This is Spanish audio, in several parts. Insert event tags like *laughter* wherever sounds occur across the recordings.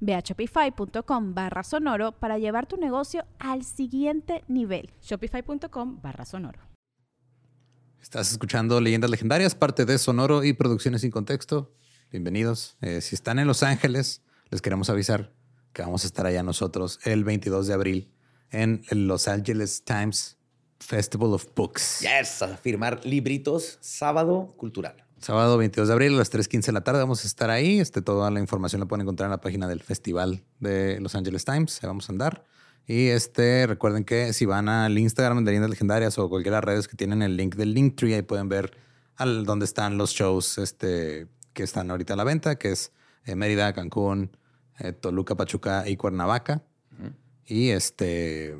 Ve a shopify.com barra sonoro para llevar tu negocio al siguiente nivel. Shopify.com barra sonoro. Estás escuchando Leyendas Legendarias, parte de Sonoro y Producciones sin Contexto. Bienvenidos. Eh, si están en Los Ángeles, les queremos avisar que vamos a estar allá nosotros el 22 de abril en el Los Angeles Times Festival of Books. Yes, a firmar libritos, sábado cultural. Sábado 22 de abril a las 3.15 de la tarde vamos a estar ahí. Este, toda la información la pueden encontrar en la página del Festival de Los Angeles Times. Ahí vamos a andar. Y este, recuerden que si van al Instagram de Leyendas Legendarias o cualquiera de las redes que tienen el link del Linktree, ahí pueden ver al, dónde están los shows este, que están ahorita a la venta, que es eh, Mérida, Cancún, eh, Toluca, Pachuca y Cuernavaca. Y este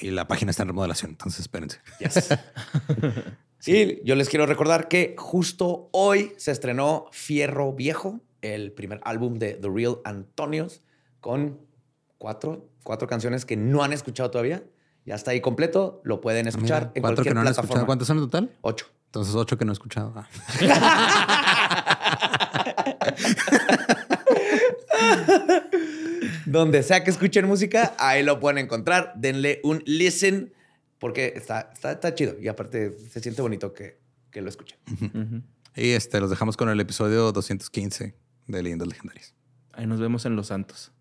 y la página está en remodelación, entonces espérense. Yes. *laughs* Sí, yo les quiero recordar que justo hoy se estrenó Fierro Viejo, el primer álbum de The Real Antonios, con cuatro, cuatro canciones que no han escuchado todavía. Ya está ahí completo, lo pueden escuchar en cualquier que no plataforma. ¿Cuántos son en total? Ocho. Entonces, ocho que no he escuchado. Ah. *laughs* Donde sea que escuchen música, ahí lo pueden encontrar. Denle un listen porque está, está, chido y aparte se siente bonito que, que lo escuchen. Y este, los dejamos con el episodio 215 de Leyendas Legendarias. Ahí nos vemos en Los Santos.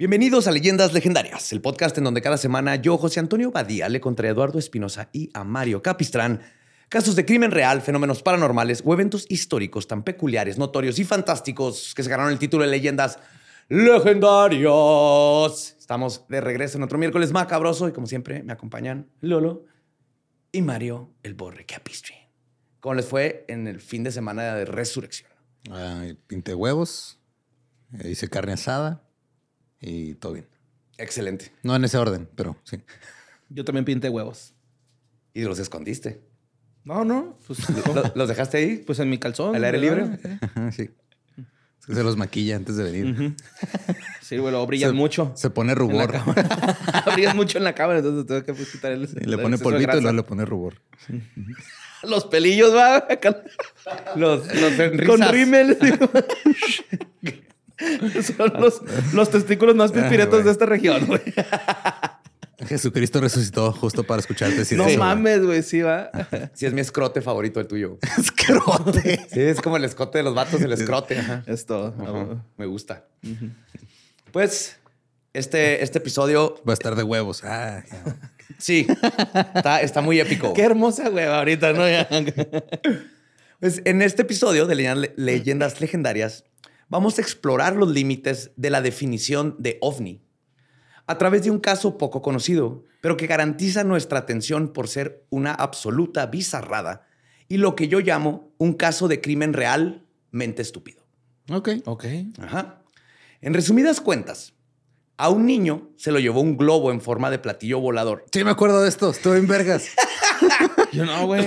Bienvenidos a Leyendas Legendarias, el podcast en donde cada semana yo, José Antonio Badía, le contra Eduardo Espinosa y a Mario Capistrán casos de crimen real, fenómenos paranormales o eventos históricos tan peculiares, notorios y fantásticos que se ganaron el título de Leyendas Legendarios. Estamos de regreso en otro miércoles macabroso y como siempre me acompañan Lolo y Mario el Borre Capistrán. ¿Cómo les fue en el fin de semana de resurrección? pinté huevos, eh, hice carne asada y todo bien. Excelente. No en ese orden, pero sí. Yo también pinté huevos. ¿Y los escondiste? No, no. Pues, *laughs* ¿Los dejaste ahí? Pues en mi calzón. ¿Al aire libre? sí. Se los maquilla antes de venir. Sí, bueno, brillan mucho. Se pone rubor. *laughs* brillan mucho en la cámara, entonces tengo que quitar el. le pone polvito y luego le pone rubor. *laughs* Los pelillos, va. los, los Con rímel. *laughs* Son los, testículos más pispiretos de esta región, güey. *laughs* Jesucristo resucitó justo para escucharte decir no mames, güey, sí va. Sí, es mi escrote favorito el tuyo. *laughs* ¿Escrote? Sí, es como el escote de los vatos, el escrote. Es todo. Me gusta. Pues este, este episodio... Va a estar de huevos. Ah, Sí, está, está, muy épico. Qué hermosa hueva ahorita, ¿no? pues en este episodio de Leyendas Legendarias vamos a explorar los límites de la definición de ovni a través de un caso poco conocido, pero que garantiza nuestra atención por ser una absoluta bizarrada y lo que yo llamo un caso de crimen realmente estúpido. Ok. Ok. Ajá. En resumidas cuentas, a un niño se lo llevó un globo en forma de platillo volador. Sí, me acuerdo de esto. Estuve en vergas. *laughs* yo no, güey.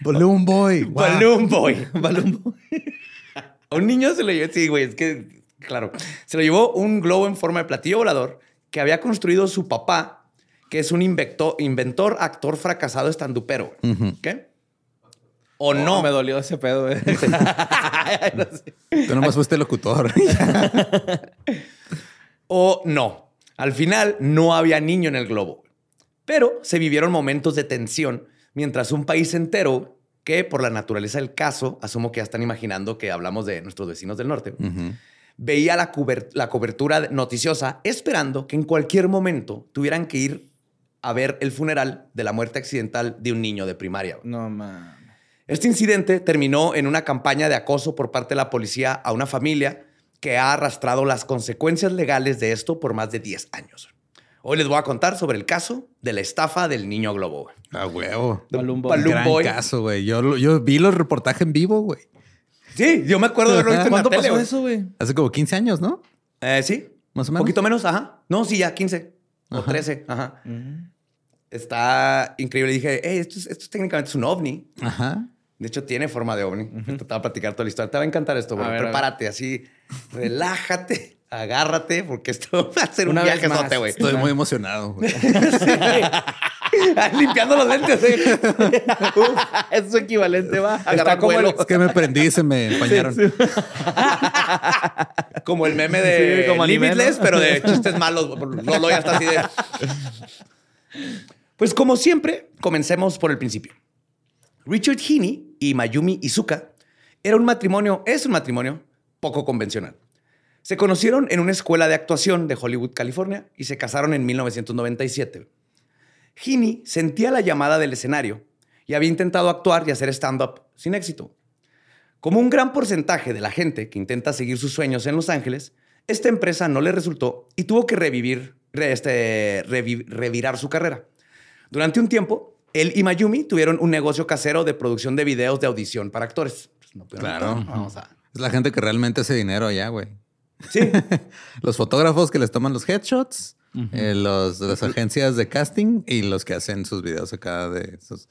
Balloon Boy. Balloon Boy. Balloon Boy. A un niño se lo llevó. Sí, güey, es que Claro. Se lo llevó un globo en forma de platillo volador que había construido su papá, que es un invecto- inventor, actor fracasado estandupero. ¿Qué? O no. Me dolió ese pedo. *laughs* *laughs* No sé. Tú nomás fuiste locutor. *laughs* o no. Al final no había niño en el globo. Pero se vivieron momentos de tensión mientras un país entero, que por la naturaleza del caso, asumo que ya están imaginando que hablamos de nuestros vecinos del norte, veía la, la cobertura noticiosa esperando que en cualquier momento tuvieran que ir a ver el funeral de la muerte accidental de un niño de primaria. No, mames. Este incidente terminó en una campaña de acoso por parte de la policía a una familia que ha arrastrado las consecuencias legales de esto por más de 10 años. Hoy les voy a contar sobre el caso de la estafa del niño globo. güey. A huevo. Balloon Boy. Balloon Gran Boy. caso, güey. Yo, yo vi los reportajes en vivo, güey. Sí, yo me acuerdo de haberlo visto en la ¿Cuándo tele. pasó güey. eso, güey? Hace como 15 años, ¿no? Eh, sí. Más o Un menos. poquito menos, ajá. No, sí, ya 15 o Ajá. 13. Ajá. Está increíble. Dije, hey, esto, es, esto es técnicamente es un ovni. Ajá. De hecho, tiene forma de ovni. Te voy a platicar toda la historia. Te va a encantar esto, güey. A ver, a ver. Prepárate así, relájate, agárrate, porque esto *laughs* va a ser Una un vez viaje más. güey. Estoy muy emocionado, güey. *laughs* *laughs* Limpiando los lentes. ¿eh? es su equivalente, va. Está Agarrar como el. Es que me prendí y se me empañaron. como el meme de Sí, como Limitless, ¿no? pero de chistes malos. Lolo ya está así de... Pues como siempre, comencemos por el principio. Richard Heaney y Mayumi Izuka era un matrimonio, es un matrimonio poco convencional. Se conocieron en una escuela de actuación de Hollywood, California, y se casaron en 1997. Heaney sentía la llamada del escenario y había intentado actuar y hacer stand-up sin éxito. Como un gran porcentaje de la gente que intenta seguir sus sueños en Los Ángeles, esta empresa no le resultó y tuvo que revivir, re- este, revi- revirar su carrera. Durante un tiempo, él y Mayumi tuvieron un negocio casero de producción de videos de audición para actores. Pues no Claro. Vamos a... Es la gente que realmente hace dinero allá, güey. Sí, *laughs* Los fotógrafos que les toman los headshots, eh, los, las agencias de casting y los que hacen sus videos acá de esos.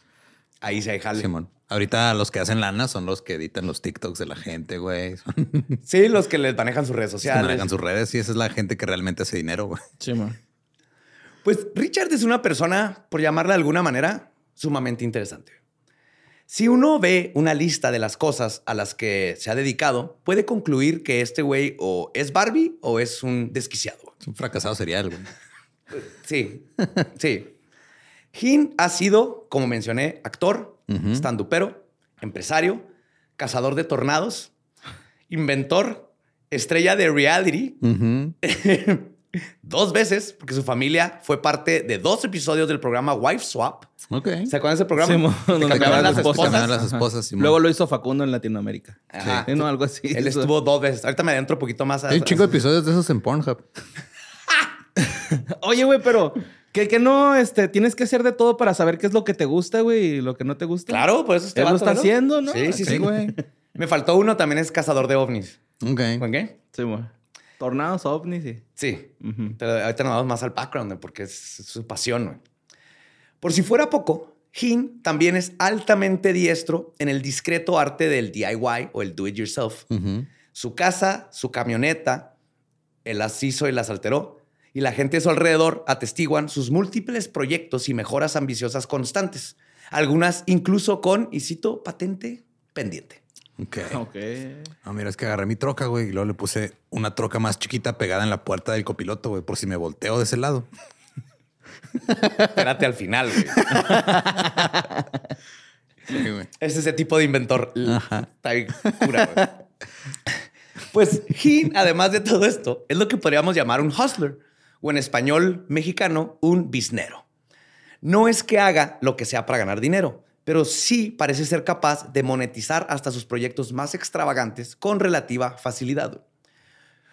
ahí se jale. Simón. Ahorita los que hacen lana son los que editan los TikToks de la gente, güey. Los *laughs* Sí, los que les manejan sus redes que sociales. manejan sus redes y esa es la gente que realmente hace dinero, güey. Sí, man. Pues Richard es una persona, por llamarla de alguna manera, sumamente interesante. Si uno ve una lista de las cosas a las que se ha dedicado, puede concluir que este güey o es Barbie o es un desquiciado. Es un fracasado serial, güey. Sí, sí. Hin ha sido, como mencioné, actor, Ujú. standupero, empresario, cazador de tornados, inventor, estrella de reality. *laughs* dos veces, porque su familia fue parte de dos episodios del programa Wife Swap. Ok. ¿Se acuerdan de ese programa? Que donde cambiaban cambiaban las esposas. Cambiaban las esposas, Simón. Luego lo hizo Facundo en Latinoamérica. Ajá. Sí, no, algo así. Él estuvo dos veces. Ahorita me adentro un poquito más. a- Hay un chingo de episodios de esos en Pornhub. *laughs* Oye, güey, pero que, que no este, tienes que hacer de todo para saber qué es lo que te gusta, güey, y lo que no te gusta. Claro, por eso este Él lo está ¿no? haciendo, ¿no? Sí, sí, sí. Sí, güey. Me faltó uno, también es cazador de ovnis. Ok. ¿Con qué? Sí, güey. Tornados, ovnis, sí. Sí. Pero ahorita nos vamos más al background, porque es su pasión. Por si fuera poco, Hin también es altamente diestro en el discreto arte del DIY o el do it yourself. Su casa, su camioneta, él las hizo y las alteró. Y la gente a su alrededor atestiguan sus múltiples proyectos y mejoras ambiciosas constantes. Algunas incluso con, y cito, patente pendiente. Ok. Ok. No, mira, es que agarré mi troca, güey, y luego le puse una troca más chiquita pegada en la puerta del copiloto, güey, por si me volteo de ese lado. Espérate al final. güey. Sí, güey. Es ese tipo de inventor. Ajá. Está bien cura, güey. Pues Hin, además de todo esto, es lo que podríamos llamar un hustler o en español mexicano, un biznero. No es que haga lo que sea para ganar dinero, pero sí parece ser capaz de monetizar hasta sus proyectos más extravagantes con relativa facilidad.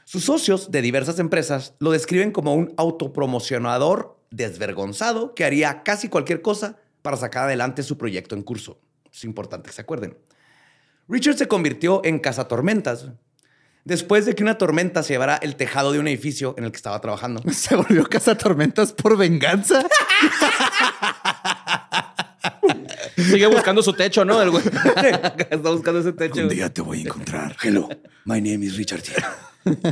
Sus socios de diversas empresas lo describen como un autopromocionador desvergonzado que haría casi cualquier cosa para sacar adelante su proyecto en curso. Es importante que se acuerden. Richard se convirtió en cazatormentas después de que una tormenta se llevara el tejado de un edificio en el que estaba trabajando. *laughs* Se volvió casa tormentas por venganza. *laughs* Sigue buscando su techo, ¿no? El güey. *laughs* Está buscando ese techo. Un día te voy a encontrar. Hello, my name is Richard T.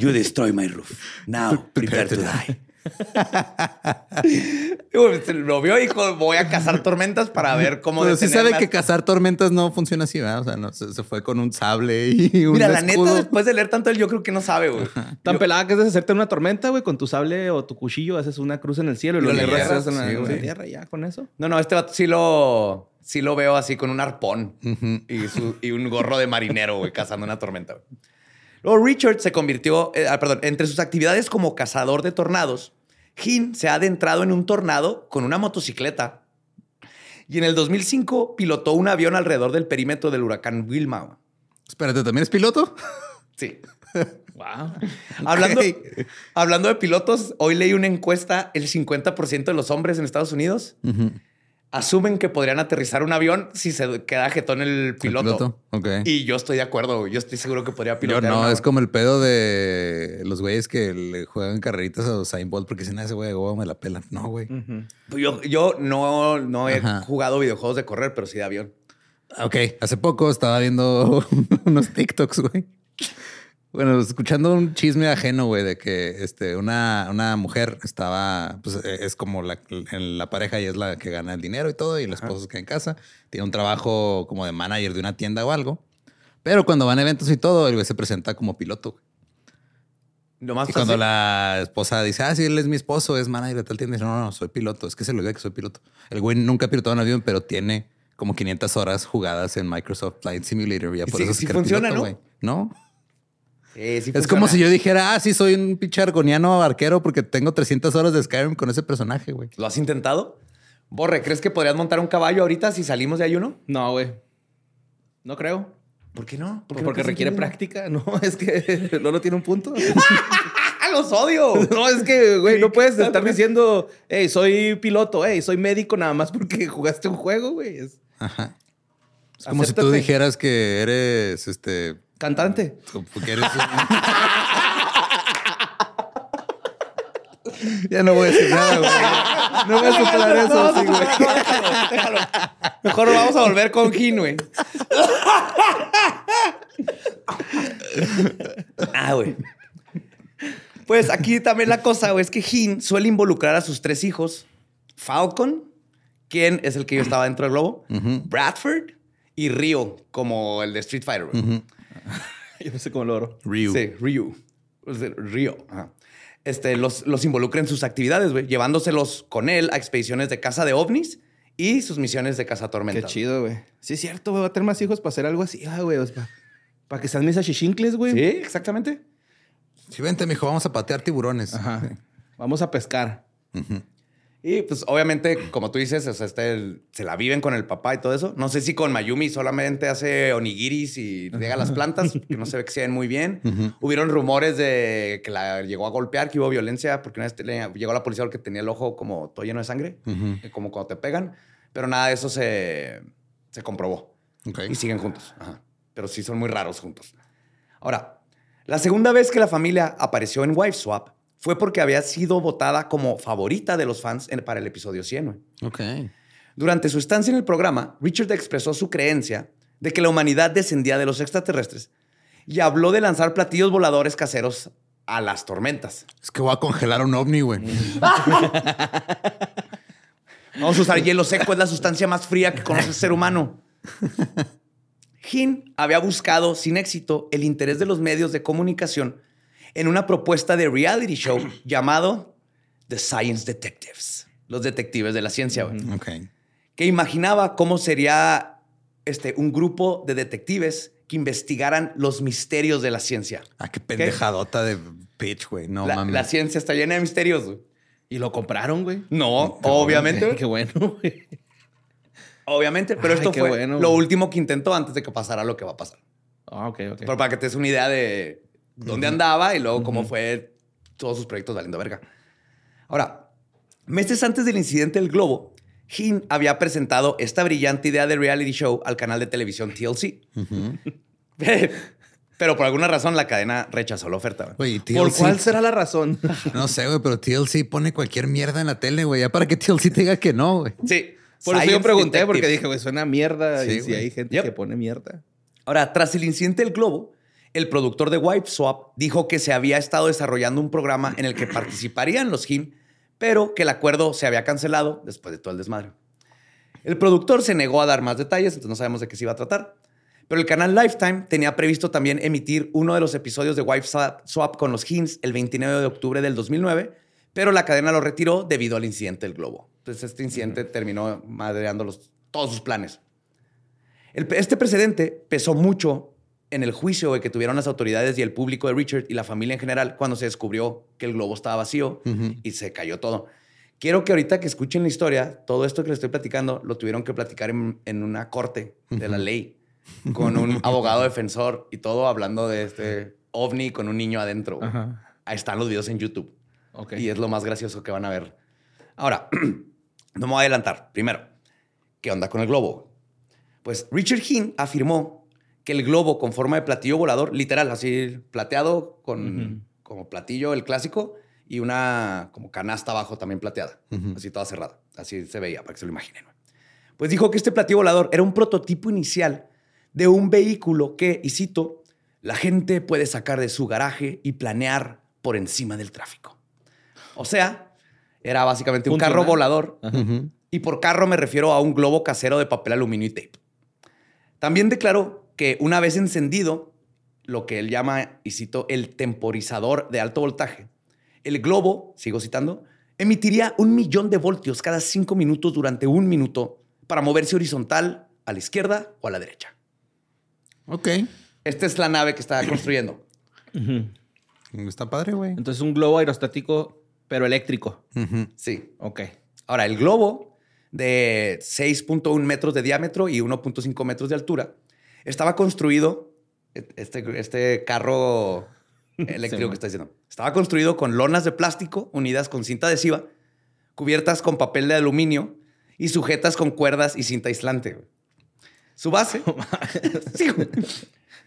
You destroy my roof. Now, prepare to die. *laughs* Lo vio y dijo, voy a cazar tormentas para ver cómo Pero sí sabe que cazar tormentas no funciona así, ¿verdad? O sea, no, se, se fue con un sable y un Mira, la neta, después de leer tanto él, yo creo que no sabe, güey. Tan pelada que es deshacerte una tormenta, güey, con tu sable o tu cuchillo, haces una cruz en el cielo y, Y lo entierras, en la, sí, tierra y ya con eso. No, no, este vato sí lo, sí lo veo así con un arpón y, su- y un gorro de marinero, güey, cazando una tormenta. Luego Richard se convirtió, eh, ah, perdón, entre sus actividades como cazador de tornados, Hin se ha adentrado en un tornado con una motocicleta y en el 2005 pilotó un avión alrededor del perímetro del huracán Wilma. Espérate, ¿también es piloto? Sí. *laughs* Wow. Hablando, hablando de pilotos, hoy leí una encuesta, el 50% de los hombres en Estados Unidos asumen que podrían aterrizar un avión si se queda jetón el piloto. Y yo estoy de acuerdo, yo estoy seguro que podría Yo pilotar. no, un es como el pedo de los güeyes que le juegan carreritas a Usain Bolt porque dicen, "Ah, ese güey de me la pelan. No, güey. Yo, yo no, no he Ajá. jugado videojuegos de correr, pero sí de avión. Ok, hace poco estaba viendo *laughs* unos TikToks, güey. Bueno, escuchando un chisme ajeno, güey, de que este, una, una mujer estaba, pues eh, es como la, en la pareja y es la que gana el dinero y todo, y el esposo se queda en casa. Tiene un trabajo como de manager de una tienda o algo. Pero cuando van a eventos y todo, el güey se presenta como piloto. güey. Lo más Y cuando la esposa dice, ah, sí, él es mi esposo, es manager de tal tienda, dice, no, no, soy piloto. Es que se le olvida que soy piloto. El güey nunca ha pilotado un avión, pero tiene como 500 horas jugadas en Microsoft Flight Simulator. Y ya por sí- eso es sí funciona, piloto, ¿no? güey. No. Sí, sí Es como si yo dijera, ah, sí, soy un pinche argoniano arquero porque tengo 300 horas de Skyrim con ese personaje, güey. ¿Lo has intentado? Borre, ¿crees que podrías montar un caballo ahorita si salimos de ayuno? No, güey. No creo. ¿Por qué no? ¿Por Porque, no requiere práctica. *laughs* No, es que *laughs* Lolo tiene un punto. ¡Ah, *laughs* los odio! No, es que, güey, no puedes estar diciendo, hey, soy piloto, hey, soy médico nada más porque jugaste un juego, güey. Es Ajá. Es como si tú dijeras que eres, este, cantante. porque eres un- *laughs* Ya no voy a decir nada, güey. No voy a superar eso, sí, güey. Déjalo, déjalo. Mejor vamos a volver con Jin, güey. *laughs* ah, güey. Pues aquí también la cosa, güey, es que Jin suele involucrar a sus tres hijos. Falcon, quien es el que yo estaba dentro del globo. Bradford y Ryo, como el de Street Fighter. güey. *laughs* Yo no sé cómo logro. Ryu. Sí, Ryu. Ryo. ajá. Este, los, los involucra en sus actividades, güey, llevándoselos con él a expediciones de caza de ovnis y sus misiones de caza Qué tormenta. chido, güey. Sí, es cierto, güey. Va a tener más hijos para hacer algo así, ah, güey. Para que sean mis achichincles, güey. Sí, exactamente. Sí, vente, mijo, vamos a patear tiburones. Ajá. Vamos a pescar. Y pues obviamente, como tú dices, o sea, este, se la viven con el papá y todo eso. No sé si con Mayumi solamente hace onigiris y riega las plantas, *laughs* que no se ve que se ven muy bien. Hubieron rumores de que la llegó a golpear, que hubo violencia, porque una vez le- llegó la policía porque tenía el ojo como todo lleno de sangre, eh, como cuando te pegan. Pero nada de eso se, se comprobó. Ok. Y siguen juntos. Ajá. Pero sí son muy raros juntos. Ahora, la segunda vez que la familia apareció en Wife Swap fue porque había sido votada como favorita de los fans en- para el episodio 100. güey. Ok. Durante su estancia en el programa, Richard expresó su creencia de que la humanidad descendía de los extraterrestres y habló de lanzar platillos voladores caseros a las tormentas. Es que voy a congelar un ovni, güey. *laughs* Vamos a usar hielo seco, es la sustancia más fría que conoce el ser humano. Hin había buscado sin éxito el interés de los medios de comunicación en una propuesta de reality show *clears throat* llamado The Science Detectives, los detectives de la ciencia, güey, Ok. que imaginaba cómo sería este, un grupo de detectives que investigaran los misterios de la ciencia. Ah, qué pendejadota de pitch, güey. No la, mames. la ciencia está llena de misterios. güey. Y lo compraron, güey. No, obviamente. güey. Qué bueno, güey. Obviamente, pero Ay, esto qué fue bueno, lo güey. último que intentó antes de que pasara lo que va a pasar. Ah, ok, ok. Pero para que te des una idea de dónde andaba y luego cómo fue todos sus proyectos valiendo verga. Ahora, meses antes del incidente del globo, Hin había presentado esta brillante idea de reality show al canal de televisión TLC. *laughs* Pero por alguna razón la cadena rechazó la oferta. ¿Por cuál será la razón? *laughs* No sé, güey, pero TLC pone cualquier mierda en la tele, güey. Ya para que TLC te diga que no, güey. Sí, Por eso yo pregunté, porque dije, güey, suena a mierda. Sí, y si hay gente Yep. que pone mierda. Ahora, tras el incidente del globo, el productor de Wipe Swap dijo que se había estado desarrollando un programa en el que participarían los Jim, pero que el acuerdo se había cancelado después de todo el desmadre. El productor se negó a dar más detalles, entonces no sabemos de qué se iba a tratar. Pero el canal Lifetime tenía previsto también emitir uno de los episodios de Wipe Swap con los Hints el 29 de octubre del 2009, pero la cadena lo retiró debido al incidente del globo. Entonces este incidente terminó madreando los- todos sus planes. El- este precedente pesó mucho en el juicio güey, que tuvieron las autoridades y el público de Richard y la familia en general cuando se descubrió que el globo estaba vacío y se cayó todo. Quiero que ahorita que escuchen la historia, todo esto que les estoy platicando, lo tuvieron que platicar en, en una corte de la ley con un *laughs* abogado defensor y todo hablando de este ovni con un niño adentro. Ajá. Ahí están los videos en YouTube. Y es lo más gracioso que van a ver. Ahora, *clears throat* no me voy a adelantar. Primero, ¿qué onda con el globo? Pues Richard Hinn afirmó que el globo con forma de platillo volador, literal, así plateado con como platillo, el clásico, y una como canasta abajo también plateada, así toda cerrada. Así se veía, para que se lo imaginen. Pues dijo que este platillo volador era un prototipo inicial de un vehículo que, y cito, la gente puede sacar de su garaje y planear por encima del tráfico. O sea, era básicamente un carro volador. Y por carro me refiero a un globo casero de papel aluminio y tape. También declaró que una vez encendido, lo que él llama, y cito, el temporizador de alto voltaje, el globo, sigo citando, emitiría un millón de voltios cada cinco minutos durante un minuto para moverse horizontal a la izquierda o a la derecha. Ok. Esta es la nave que está construyendo. Está padre, güey. Entonces, un globo aerostático, pero eléctrico. Sí. Ok. Ahora, el globo de 6.1 metros de diámetro y 1.5 metros de altura estaba construido, este, este carro *laughs* eléctrico Sí, que está diciendo, estaba construido con lonas de plástico unidas con cinta adhesiva, cubiertas con papel de aluminio y sujetas con cuerdas y cinta aislante. Su base. *laughs* sí.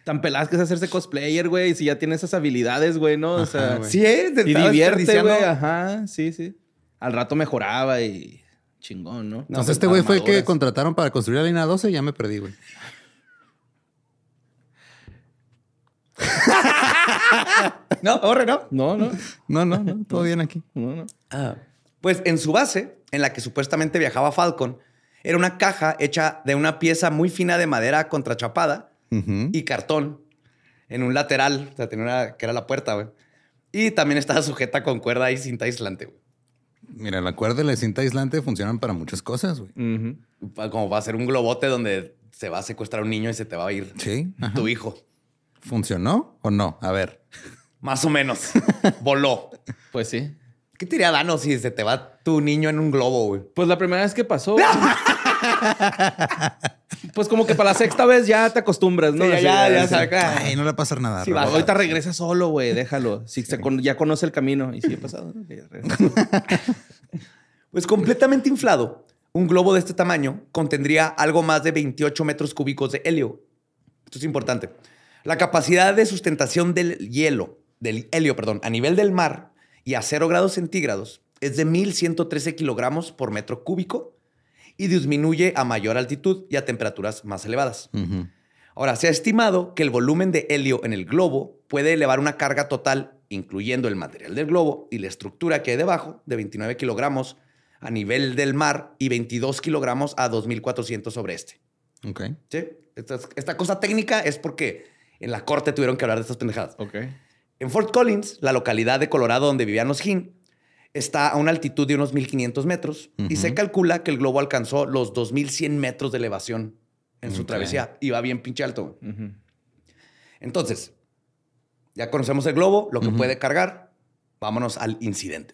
Tan peladas que es hacerse cosplayer, güey. Si ya tiene esas habilidades, güey, ¿no? O sea, güey. Sí, es. y estaba divierte, güey. Ajá, sí, sí. Al rato mejoraba y chingón, ¿no? No, Entonces, pues, este güey fue el que contrataron para construir la línea 12 y ya me perdí, güey. *laughs* No, ahorre, no. No, no, No, no, no, todo bien aquí. no, no. Ah, Pues en su base, en la que supuestamente viajaba Falcon, era una caja hecha de una pieza muy fina de madera contrachapada y cartón en un lateral, o sea, tenía una que era la puerta, güey. Y también estaba sujeta con cuerda y cinta aislante, güey. Mira, la cuerda y la cinta aislante funcionan para muchas cosas, güey. Como va a ser un globote donde se va a secuestrar a un niño y se te va a ir Sí. ajá. tu hijo. ¿Funcionó o no? A ver. *laughs* Más o menos. Voló. Pues sí. ¿Qué te diría Dano si se te va tu niño en un globo, güey? Pues la primera vez que pasó. *laughs* pues como que para la sexta vez ya te acostumbras, ¿no? Sí, ya, ya, ya sabes. Ay, no le va a pasar nada. Sí, baja. Ahorita regresa solo, güey. Déjalo. Si se con- ya conoce el camino. Y sí, he pasado. Pues completamente inflado, un globo de este tamaño contendría algo más de 28 metros cúbicos de helio. Esto es importante. La capacidad de sustentación del hielo, del helio, perdón, a nivel del mar y a 0 grados centígrados es de 1.113 kilogramos por metro cúbico y disminuye a mayor altitud y a temperaturas más elevadas. Ahora, se ha estimado que el volumen de helio en el globo puede elevar una carga total, incluyendo el material del globo y la estructura que hay debajo, de 29 kilogramos a nivel del mar y 22 kilogramos a 2.400 sobre este. Ok. ¿Sí? Esta, esta cosa técnica es porque en la corte tuvieron que hablar de estas pendejadas. ok. En Fort Collins, la localidad de Colorado donde vivían los Hin, está a una altitud de unos 1.500 metros y se calcula que el globo alcanzó los 2.100 metros de elevación en su Ok. travesía. Iba bien pinche alto. Entonces, ya conocemos el globo, lo que puede cargar. Vámonos al incidente.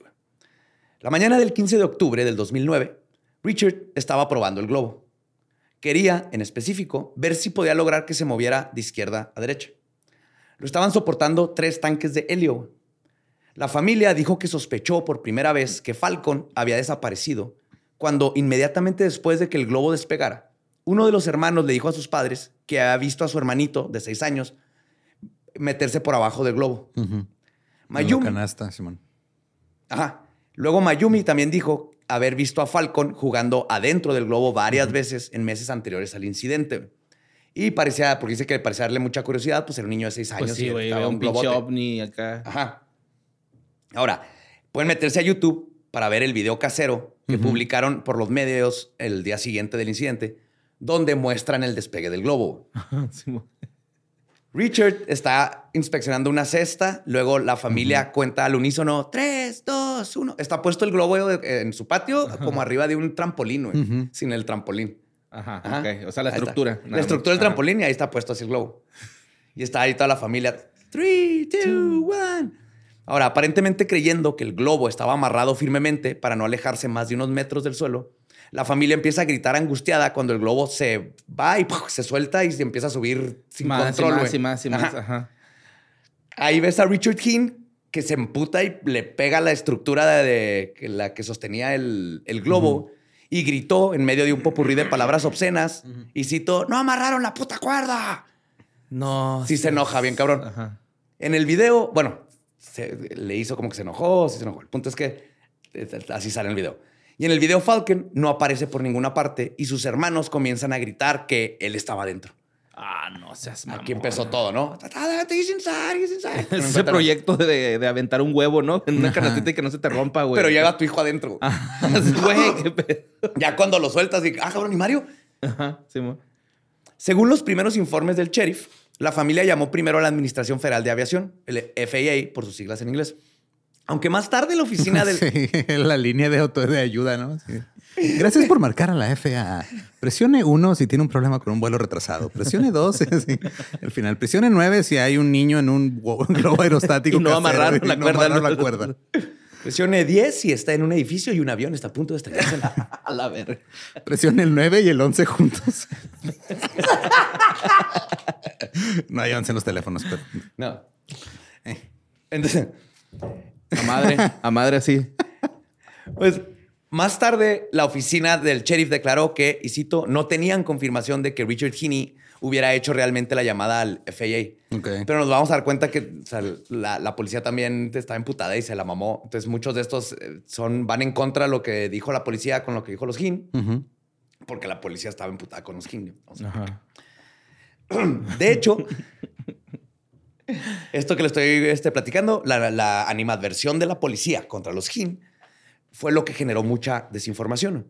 La mañana del 15 de octubre del 2009, Richard estaba probando el globo. Quería, en específico, ver si podía lograr que se moviera de izquierda a derecha. Lo estaban soportando tres tanques de helio. La familia dijo que sospechó por primera vez que Falcon había desaparecido cuando inmediatamente después de que el globo despegara, uno de los hermanos le dijo a sus padres que había visto a su hermanito de seis años meterse por abajo del globo. En la Mayumi. canasta, Simón. Ajá. Luego Mayumi también dijo haber visto a Falcon jugando adentro del globo varias veces en meses anteriores al incidente. Y parecía, porque dice que parecía darle mucha curiosidad, pues era un niño de seis años. Pues sí, y güey, un pinche ovni acá. Ajá. Ahora, pueden meterse a YouTube para ver el video casero que publicaron por los medios el día siguiente del incidente, donde muestran el despegue del globo. *laughs* Sí, Richard está inspeccionando una cesta, luego la familia cuenta al unísono, tres, dos, uno. Está puesto el globo en su patio como arriba de un trampolín, güey, sin el trampolín. Ajá. O sea, la Ahí estructura. La estructura del trampolín y ahí está puesto así el globo. Y está ahí toda la familia. Three, two, one. Ahora, aparentemente creyendo que el globo estaba amarrado firmemente para no alejarse más de unos metros del suelo, la familia empieza a gritar angustiada cuando el globo se va y ¡puf! se suelta y se empieza a subir sin más, control. y más, y más, y más. Ajá. Ajá. Ahí ves a Richard King que se emputa y le pega la estructura de, la que sostenía el, el globo y gritó en medio de un popurrí de palabras obscenas y citó, no amarraron la puta cuerda. No. Sí se enoja bien cabrón. Ajá. En el video, bueno, se- le hizo como que se enojó, sí se enojó. El punto es que así sale el video. Y en el video Falcon no aparece por ninguna parte y sus hermanos comienzan a gritar que él estaba dentro. Ah, no seas mamón. Aquí empezó todo, ¿no? He's inside, he's inside. Es ese proyecto de, de aventar un huevo, ¿no? En una canastita y que no se te rompa, güey. Pero lleva tu hijo adentro. Güey, *laughs* qué pedo. Ya cuando lo sueltas y, ah, cabrón, ¿y Mario? Ajá, sí, mo. Según los primeros informes del sheriff, la familia llamó primero a la Administración Federal de Aviación, el FAA, por sus siglas en inglés. Aunque más tarde la oficina del... *laughs* Sí, la línea de auto de ayuda, ¿no? Sí. Gracias por marcar a la FAA. Presione uno si tiene un problema con un vuelo retrasado. Presione dos. *laughs* sí. Al final, presione nueve si hay un niño en un *laughs* globo aerostático. Y no amarraron la no cuerda. amarraron la cuerda. Presione 10 si está en un edificio y un avión está a punto de estrellarse. A la verga. Presione el 9 y el 11 juntos. no hay 11 en los teléfonos, pero No. Entonces, A madre, a madre así. pues más tarde la oficina del sheriff declaró que, y cito, no tenían confirmación de que Richard Heaney hubiera hecho realmente la llamada al FAA. Pero nos vamos a dar cuenta que o sea, la, la policía también está emputada y se la mamó. Entonces muchos de estos eh, son, van en contra de lo que dijo la policía con lo que dijo los Ujú. porque la policía estaba emputada con los Hin. O sea, Ajá. *clears throat* De hecho, esto que le estoy este, platicando, la, animadversión de la policía contra los Hin fue lo que generó mucha desinformación.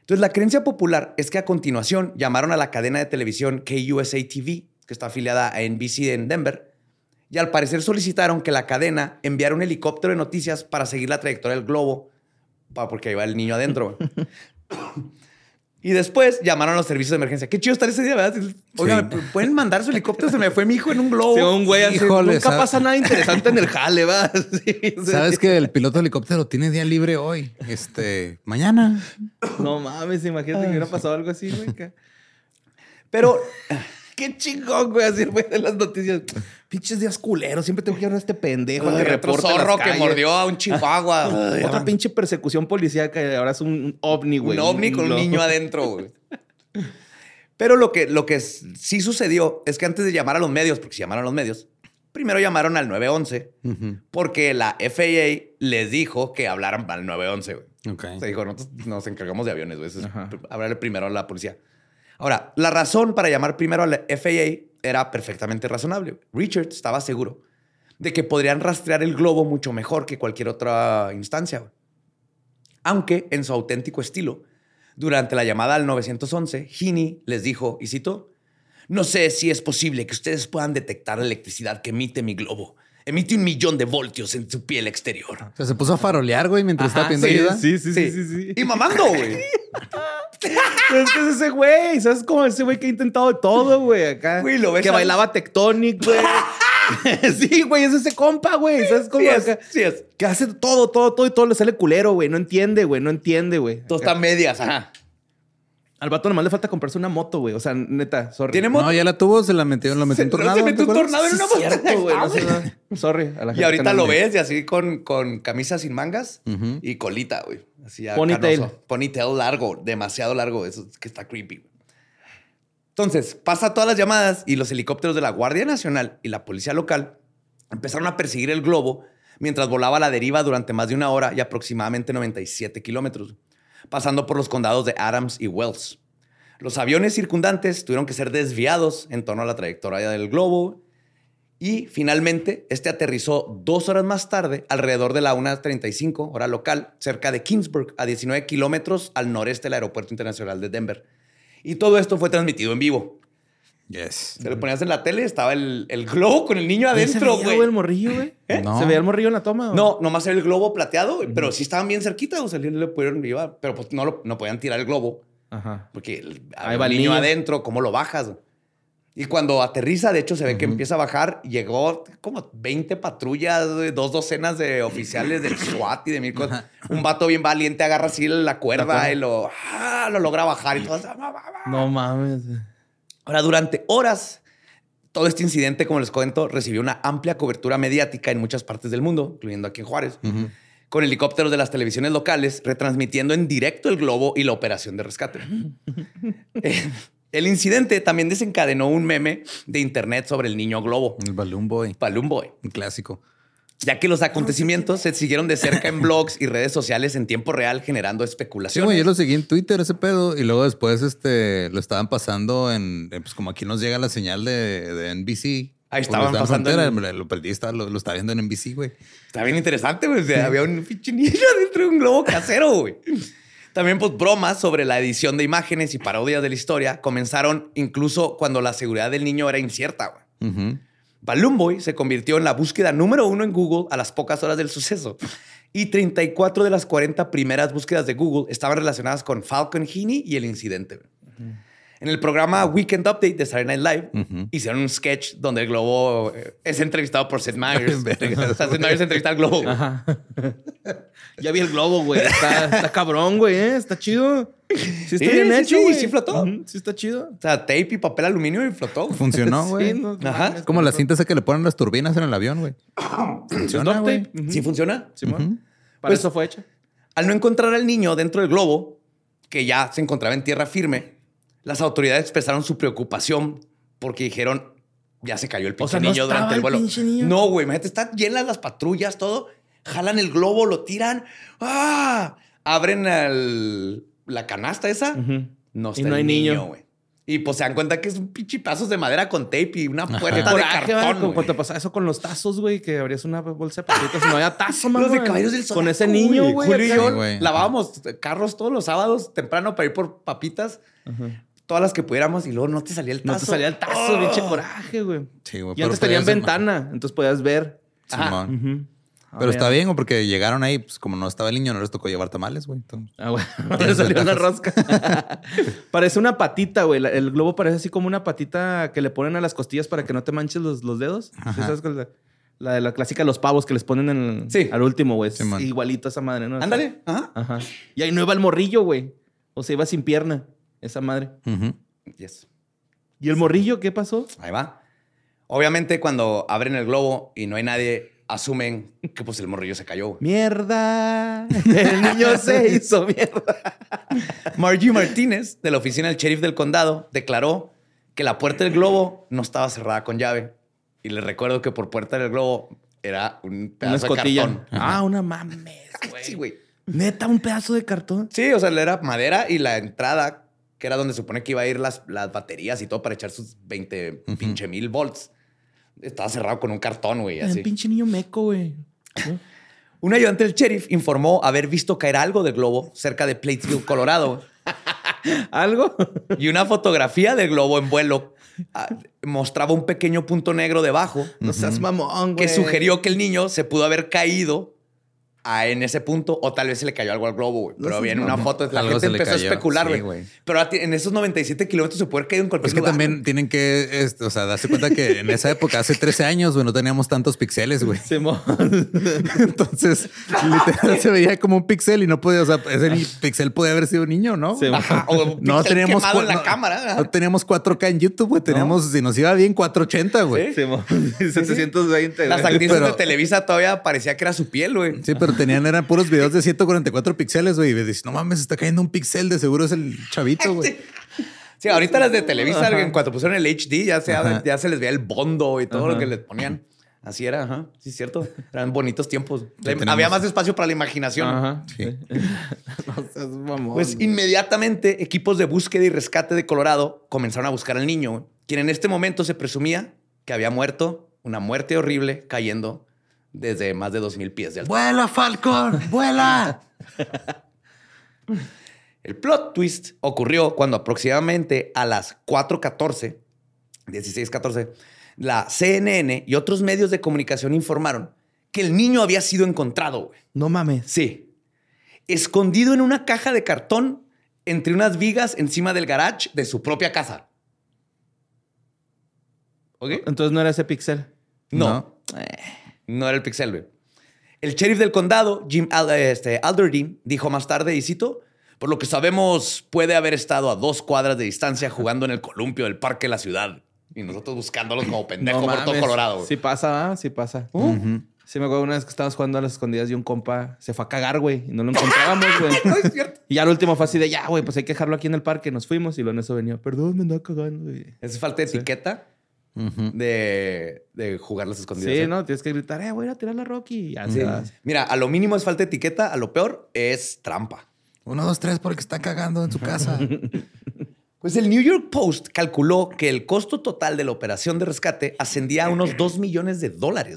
Entonces, la creencia popular es que a continuación llamaron a la cadena de televisión KUSA TV, que está afiliada a NBC en Denver, y al parecer solicitaron que la cadena enviara un helicóptero de noticias para seguir la trayectoria del globo, porque iba el niño adentro. *laughs* Y después llamaron a los servicios de emergencia. Qué chido estar ese día, ¿verdad? Oigan, Sí. ¿pueden mandar su helicóptero? Se me fue mi hijo en un globo. Sí, un güey así. Híjole, Nunca ¿sabes? pasa nada interesante en el jale. *laughs* Sí, sea, Sabes que el piloto de helicóptero tiene día libre hoy. Este, mañana. No mames, imagínate que hubiera pasado algo así, güey. Pero *laughs* Qué chingón, güey, así, güey, de las noticias. Pinches días culeros, siempre tengo que ir a este pendejo Ay, que otro zorro que mordió a un chihuahua. *laughs* Ay, Otra pinche persecución policíaca y ahora es un, ovni, güey. un ovni con un niño adentro, güey. Pero lo que, lo que sí sucedió es que antes de llamar a los medios, porque si llamaron a los medios, primero llamaron al 911 Ujú. porque la FAA les dijo que hablaran al 911, güey. Se dijo, nosotros nos encargamos de aviones, güey. Hablarle primero a la policía. Ahora, la razón para llamar primero a la FAA era perfectamente razonable. Richard estaba seguro de que podrían rastrear el globo mucho mejor que cualquier otra instancia. Aunque, en su auténtico estilo, durante la llamada al 911, Heaney les dijo, y cito, no sé si es posible que ustedes puedan detectar la electricidad que emite mi globo. Emite un millón de voltios en su piel exterior. O sea, se puso a farolear, güey, mientras estaba pidiendo sí, ayuda. Sí, sí, sí, sí, sí. Y mamando, güey. *laughs* Pero es que es ese güey, ¿sabes? Como ese güey que ha intentado de todo, güey, acá. Güey, lo ves Que a- bailaba Tectonic, güey. *laughs* sí, güey, es ese compa, güey. ¿Sabes cómo? Sí es, acá? sí es. Que hace todo, todo, todo y todo le sale culero, güey. No entiende, güey, no entiende, güey. Todo está a medias, ajá. Al vato nomás le falta comprarse una moto, güey. O sea, neta, sorry. Tiene moto. No, ya la tuvo, se la metió, lo metió en tornado. se metió ¿te un tornado en una moto. cierto, güey. *laughs* Ah, no sé, güey. no. Sorry. a la gente Y ahorita no lo me- ves y así con, con camisa sin mangas y colita, güey. Así Ponytail. canoso. Ponytail largo, demasiado largo. Eso es que está creepy, güey. Entonces, pasa todas las llamadas y los helicópteros de la Guardia Nacional y la policía local empezaron a perseguir el globo mientras volaba a la deriva durante más de una hora y aproximadamente 97 kilómetros, pasando por los condados de Adams y Wells. Los aviones circundantes tuvieron que ser desviados en torno a la trayectoria del globo y finalmente este aterrizó dos horas más tarde, alrededor de la 1.35 hora local, cerca de Kingsburg, a 19 kilómetros al noreste del Aeropuerto Internacional de Denver. Y todo esto fue transmitido en vivo. Yes. Se lo ponías en la tele, estaba el, el globo con el niño adentro, ¿Se veía, güey. güey, el morrillo, güey? No. ¿Se veía el morrillo en la toma? o? No, nomás era el globo plateado, güey, pero sí estaban bien cerquita, o sea, le pudieron llevar, pero pues no, lo- no podían tirar el globo Ajá. porque el, Ahí va el niño, niño. adentro, ¿cómo lo bajas? Y cuando aterriza, de hecho, se ve que empieza a bajar. Llegó como 20 patrullas, dos docenas de oficiales del *coughs* SWAT y de mil cosas. Un vato bien valiente agarra así la cuerda cuerda. y lo, ah, lo logra bajar y todo. No mames. Ahora, durante horas, todo este incidente, como les cuento, recibió una amplia cobertura mediática en muchas partes del mundo, incluyendo aquí en Juárez, con helicópteros de las televisiones locales retransmitiendo en directo el globo y la operación de rescate. Eh, *laughs* el incidente también desencadenó un meme de internet sobre el niño globo, El Balloon Boy. Balloon Boy, Un clásico. ya que los acontecimientos se siguieron de cerca en blogs y redes sociales en tiempo real, generando Sí, especulaciones. güey, yo lo seguí en Twitter ese pedo y luego después este, lo estaban pasando en, pues como aquí nos llega la señal de, de NBC. Ahí Cuando estaban pasando en- Lo perdí, estaba- lo, lo estaba viendo en NBC, güey. Está bien interesante, güey. O sea, había un *laughs* pinche niño dentro de un globo casero, güey. También, pues, bromas sobre la edición de imágenes y parodias de la historia comenzaron incluso cuando la seguridad del niño era incierta. Balloon Boy se convirtió en la búsqueda número uno en Google a las pocas horas del suceso. Y 34 de las 40 primeras búsquedas de Google estaban relacionadas con Falcon Heaney y el incidente. En el programa Weekend Update de Saturday Night Live hicieron un sketch donde el globo eh, es entrevistado por Seth Meyers. Verga. o sea, Seth Meyers entrevista al globo. Ajá. ya vi el globo, güey. Está, está cabrón, güey, ¿eh? Está chido. Sí está Sí, bien sí, hecho, sí, güey. sí flotó. Ujú, Sí está chido. O sea, tape y papel aluminio y flotó. Funcionó, güey. Sí, no, Ajá. mames, Como la cinta esa que le ponen las turbinas en el avión, güey. Funciona, güey. ¿Sí funciona? Simón. Para Pues- eso fue hecha. Al no encontrar al niño dentro del globo, que ya se encontraba en tierra firme, las autoridades expresaron su preocupación porque dijeron, ya se cayó el pinche sea, ¿no niño durante el el vuelo. No, güey, imagínate, están llenas las patrullas, todo. Jalan el globo, lo tiran. ¡Ah! Abren el- la canasta esa. No Y está no el hay niño, güey. Y pues se dan cuenta que es un pinche pedazos de madera con tape y una Ajá. puerta Qué de cartón. Cuando te pasaba eso con los tazos, güey, que abrías una bolsa de papitas y no había tazo, mamá. *laughs* Los de Caballeros del Con ese niño, güey. Julio y yo Sí, güey. lavábamos carros todos los sábados temprano para ir por papitas. Todas las que pudiéramos y luego no te salía el tazo. No te salía el tazo, Oh. pinche coraje, güey. Sí, güey. Y antes tenían ventana, entonces podías ver. Ajá. Ujú. Pero Ahora está bien, güey, porque llegaron ahí, pues como no estaba el niño, no les tocó llevar tamales, güey. Entonces, Ah, güey. *laughs* Le salió una rosca. *laughs* parece una patita, güey. El globo parece así como una patita que le ponen a las costillas para que no te manches los, los dedos. ¿Sí Ajá. ¿Sabes cuál es la, la de la clásica, los pavos que les ponen en el- Sí. al último, güey. Sí, igualito a esa madre, ¿no? Ándale. Ajá. Ajá. Y ahí no iba el morrillo, güey. O sea, iba sin pierna, esa madre. ujú. Yes. ¿Y el morrillo qué pasó? Ahí va. Obviamente, cuando abren el globo y no hay nadie, asumen que pues el morrillo se cayó. Mierda. *laughs* El niño se hizo mierda. Margie Martínez, de la oficina del sheriff del condado, declaró que la puerta del globo no estaba cerrada con llave. Y les recuerdo que por puerta del globo era un Una pedazo de escotilla. cartón. Ah, una mames, güey. Sí, güey. Neta, un pedazo de cartón. Sí, o sea, era madera y la entrada, que era donde supone que iba a ir las, las baterías y todo para echar sus 20 pinche mil volts. Estaba cerrado con un cartón, güey, Era así. un pinche niño meco, güey. ¿No? *laughs* Un ayudante del sheriff informó haber visto caer algo del globo cerca de Platesville, Colorado. *laughs* ¿Algo? Y una fotografía del globo en vuelo ah, mostraba un pequeño punto negro debajo No seas mamón, güey. que sugirió que el niño se pudo haber caído a- en ese punto o tal vez se le cayó algo al globo, güey. No Pero había en una foto, la gente empezó a especular, Sí, güey. Pero en esos 97 kilómetros se puede caer en cualquier Es que lugar. también tienen que, este, o sea, darse cuenta que en esa época, hace 13 años, güey, no teníamos tantos pixeles, güey. Simón. *laughs* Entonces, literal se veía como un pixel y no podía, o sea, ese pixel podía haber sido un niño, ¿no? Sí, Ajá, o un No teníamos en la no- cámara. No teníamos 4K en YouTube, güey. Teníamos, si nos iba bien, 480, güey. Simón. *laughs* 720. Las actrices Pero- de Televisa todavía parecía que era su piel, güey. Sí, pero tenían, eran puros videos de 144 píxeles, güey. Y dices, no mames, está cayendo un pixel, de seguro es el chavito, güey. *laughs* Sí, ahorita las de Televisa, en cuanto pusieron el HD, ya se, Ajá. ya se les veía el bondo y todo Ajá. lo que les ponían. Así era, ajá. Sí, es cierto. Eran bonitos tiempos. Había más espacio para la imaginación. Ajá. Sí. *laughs* no seas mamón. Pues inmediatamente equipos de búsqueda y rescate de Colorado comenzaron a buscar al niño, quien en este momento se presumía que había muerto una muerte horrible cayendo desde más de 2.000 pies de altura. ¡Vuela, Falcon! ¡Vuela! *laughs* El plot twist ocurrió cuando aproximadamente a las 4.14, 16.14, la CNN y otros medios de comunicación informaron que el niño había sido encontrado. güey. no mames. Sí. Escondido en una caja de cartón entre unas vigas encima del garage de su propia casa. ¿Ok? Entonces no era ese pixel. No. Eh, No era el pixel, güey. El sheriff del condado, Jim Al- este, dijo más tarde, y cito, por lo que sabemos, puede haber estado a dos cuadras de distancia jugando en el columpio del parque de la ciudad. Y nosotros buscándolos como *clears throat* pendejos por todo. Colorado. güey. Sí pasa. Sí pasa. Ujú. Sí me acuerdo una vez que estábamos jugando a las escondidas y un compa se fue a cagar, güey. Y no lo encontrábamos, güey. *laughs* No es cierto. Y ya lo último fue así de, ya, güey, pues hay que dejarlo aquí en el parque. Nos fuimos y luego en eso venía, perdón, me andaba cagando, güey. Es falta de etiqueta De, de jugar las escondidas. Sí, ¿eh? ¿no? Tienes que gritar, eh, voy a ir a tirar la Rocky. Y ya Sí. se va. Mira, a lo mínimo es falta de etiqueta, a lo peor es trampa. Uno, dos, tres, porque está cagando en su casa. *laughs* Pues el New York Post calculó que el costo total de la operación de rescate ascendía a unos 2 millones de dólares.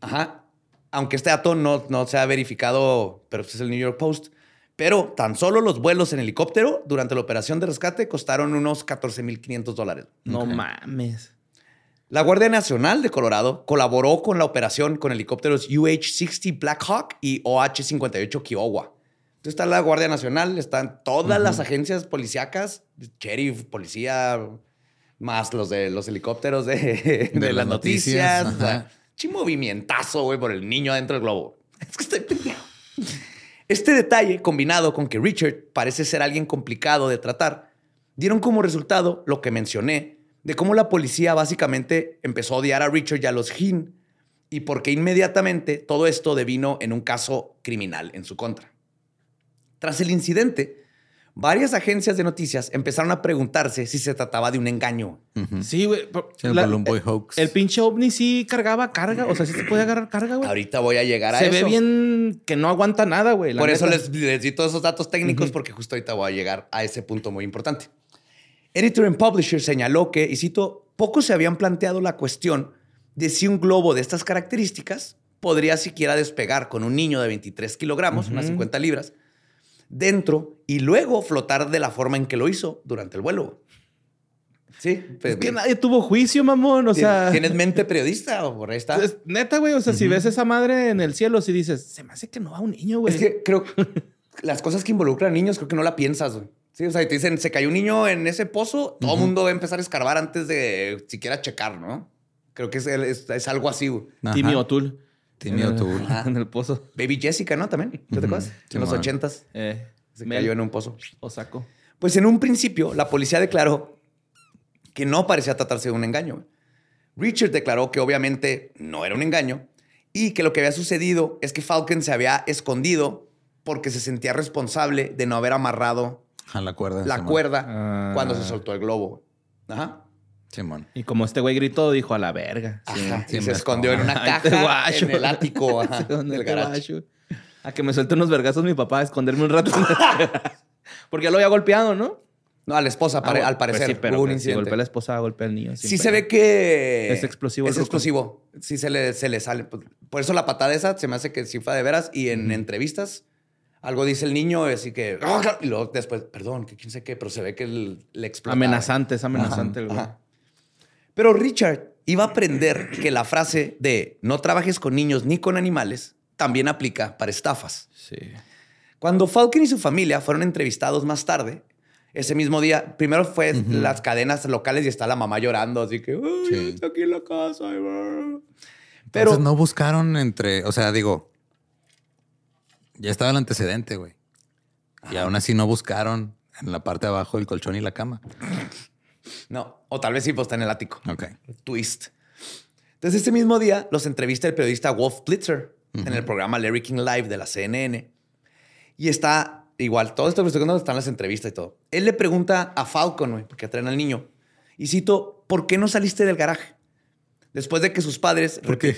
Ajá. Aunque este dato no, no se ha verificado, pero este es el New York Post. Pero tan solo los vuelos en helicóptero durante la operación de rescate costaron unos 14.500 dólares. No mames. La Guardia Nacional de Colorado colaboró con la operación con helicópteros UH-60 Blackhawk y OH-58 Kiowa. Entonces está la Guardia Nacional, están todas las agencias policíacas, sheriff, policía, más los de los helicópteros de, de De las las noticias. noticias, o sea, movimientazo, güey, por el niño adentro del globo. *laughs* Es que estoy pendejo. Este detalle, combinado con que Richard parece ser alguien complicado de tratar, dieron como resultado lo que mencioné de cómo la policía básicamente empezó a odiar a Richard y a los Hin y porque inmediatamente todo esto devino en un caso criminal en su contra. Tras el incidente, varias agencias de noticias empezaron a preguntarse si se trataba de un engaño. Sí, güey. Sí, el la- Balloon Boy hoax. El pinche ovni sí cargaba carga. O sea, sí se puede agarrar carga, güey. Ahorita voy a llegar a Se eso. ve bien que no aguanta nada, güey. Por eso les, les di todos esos datos técnicos, porque justo ahorita voy a llegar a ese punto muy importante. Editor and Publisher señaló que, y cito, pocos se habían planteado la cuestión de si un globo de estas características podría siquiera despegar con un niño de 23 kilogramos, unas 50 libras, dentro y luego flotar de la forma en que lo hizo durante el vuelo. Sí, pues, Es que nadie tuvo juicio, mamón. O sea. ¿Tienes mente *laughs* periodista o por ahí está? es- neta, güey. O sea, si ves esa madre en el cielo, si dices, se me hace que no va un niño, güey. Es que creo *laughs* las cosas que involucran niños, creo que no la piensas, güey. Sí, o sea, y te dicen, se cayó un niño en ese pozo, todo el mundo va a empezar a escarbar antes de siquiera checar, ¿no? Creo que es, es- es algo así, güey. Timmy O'Toole. El- O'Toole. *laughs* En el pozo. Baby Jessica, ¿no? También, ¿te acuerdas? Sí, en los man. ochentas Eh, se Mel cayó en un pozo. Osako. Pues en un principio, la policía declaró que no parecía tratarse de un engaño. Richard declaró que obviamente no era un engaño y que lo que había sucedido es que Falcon se había escondido porque se sentía responsable de no haber amarrado A la cuerda. la Simón. cuerda Ah. cuando se soltó el globo. Ajá. Simón. Y como este güey gritó, dijo a la verga. Ajá. sí, y se escondió en una caja en el ático *laughs* ajá, ¿Dónde del guacho? A que me suelte unos vergazos mi papá a esconderme un rato. *laughs* Porque ya lo había golpeado, ¿no? No, a la esposa, Ah, al pues parecer. sí, pero hubo un que si incidente. golpea a la esposa, golpea al niño. Sí se ve que... Es explosivo Es explosivo. Sí se le, se le sale. Pues, Por eso la patada esa se me hace que sí fue de veras. Y en entrevistas algo dice el niño, así que... "Ah", Y luego después, perdón, que quién sé qué, pero se ve que el- le explota. Amenazante, es amenazante el güey. Ajá. Pero Richard iba a aprender que la frase de no trabajes con niños ni con animales también aplica para estafas. Sí. Cuando Falcon y su familia fueron entrevistados más tarde, ese mismo día, primero fue las cadenas locales y está la mamá llorando, así que, "Ay, Sí. está aquí en la casa. ay, bro". Pero Pero no buscaron entre, o sea, digo, ya estaba el antecedente, güey. Y aún así no buscaron en la parte de abajo del colchón y la cama. No, o tal vez sí, pues está en el ático. Ok. Twist. Entonces, ese mismo día los entrevista el periodista Wolf Blitzer en el programa Larry King Live de la CNN. Y está igual, todo esto que estoy contando están las entrevistas y todo. Él le pregunta a Falcon, güey, porque traen al niño. Y cito, ¿por qué no saliste del garaje? Después de que sus padres... ¿Por qué?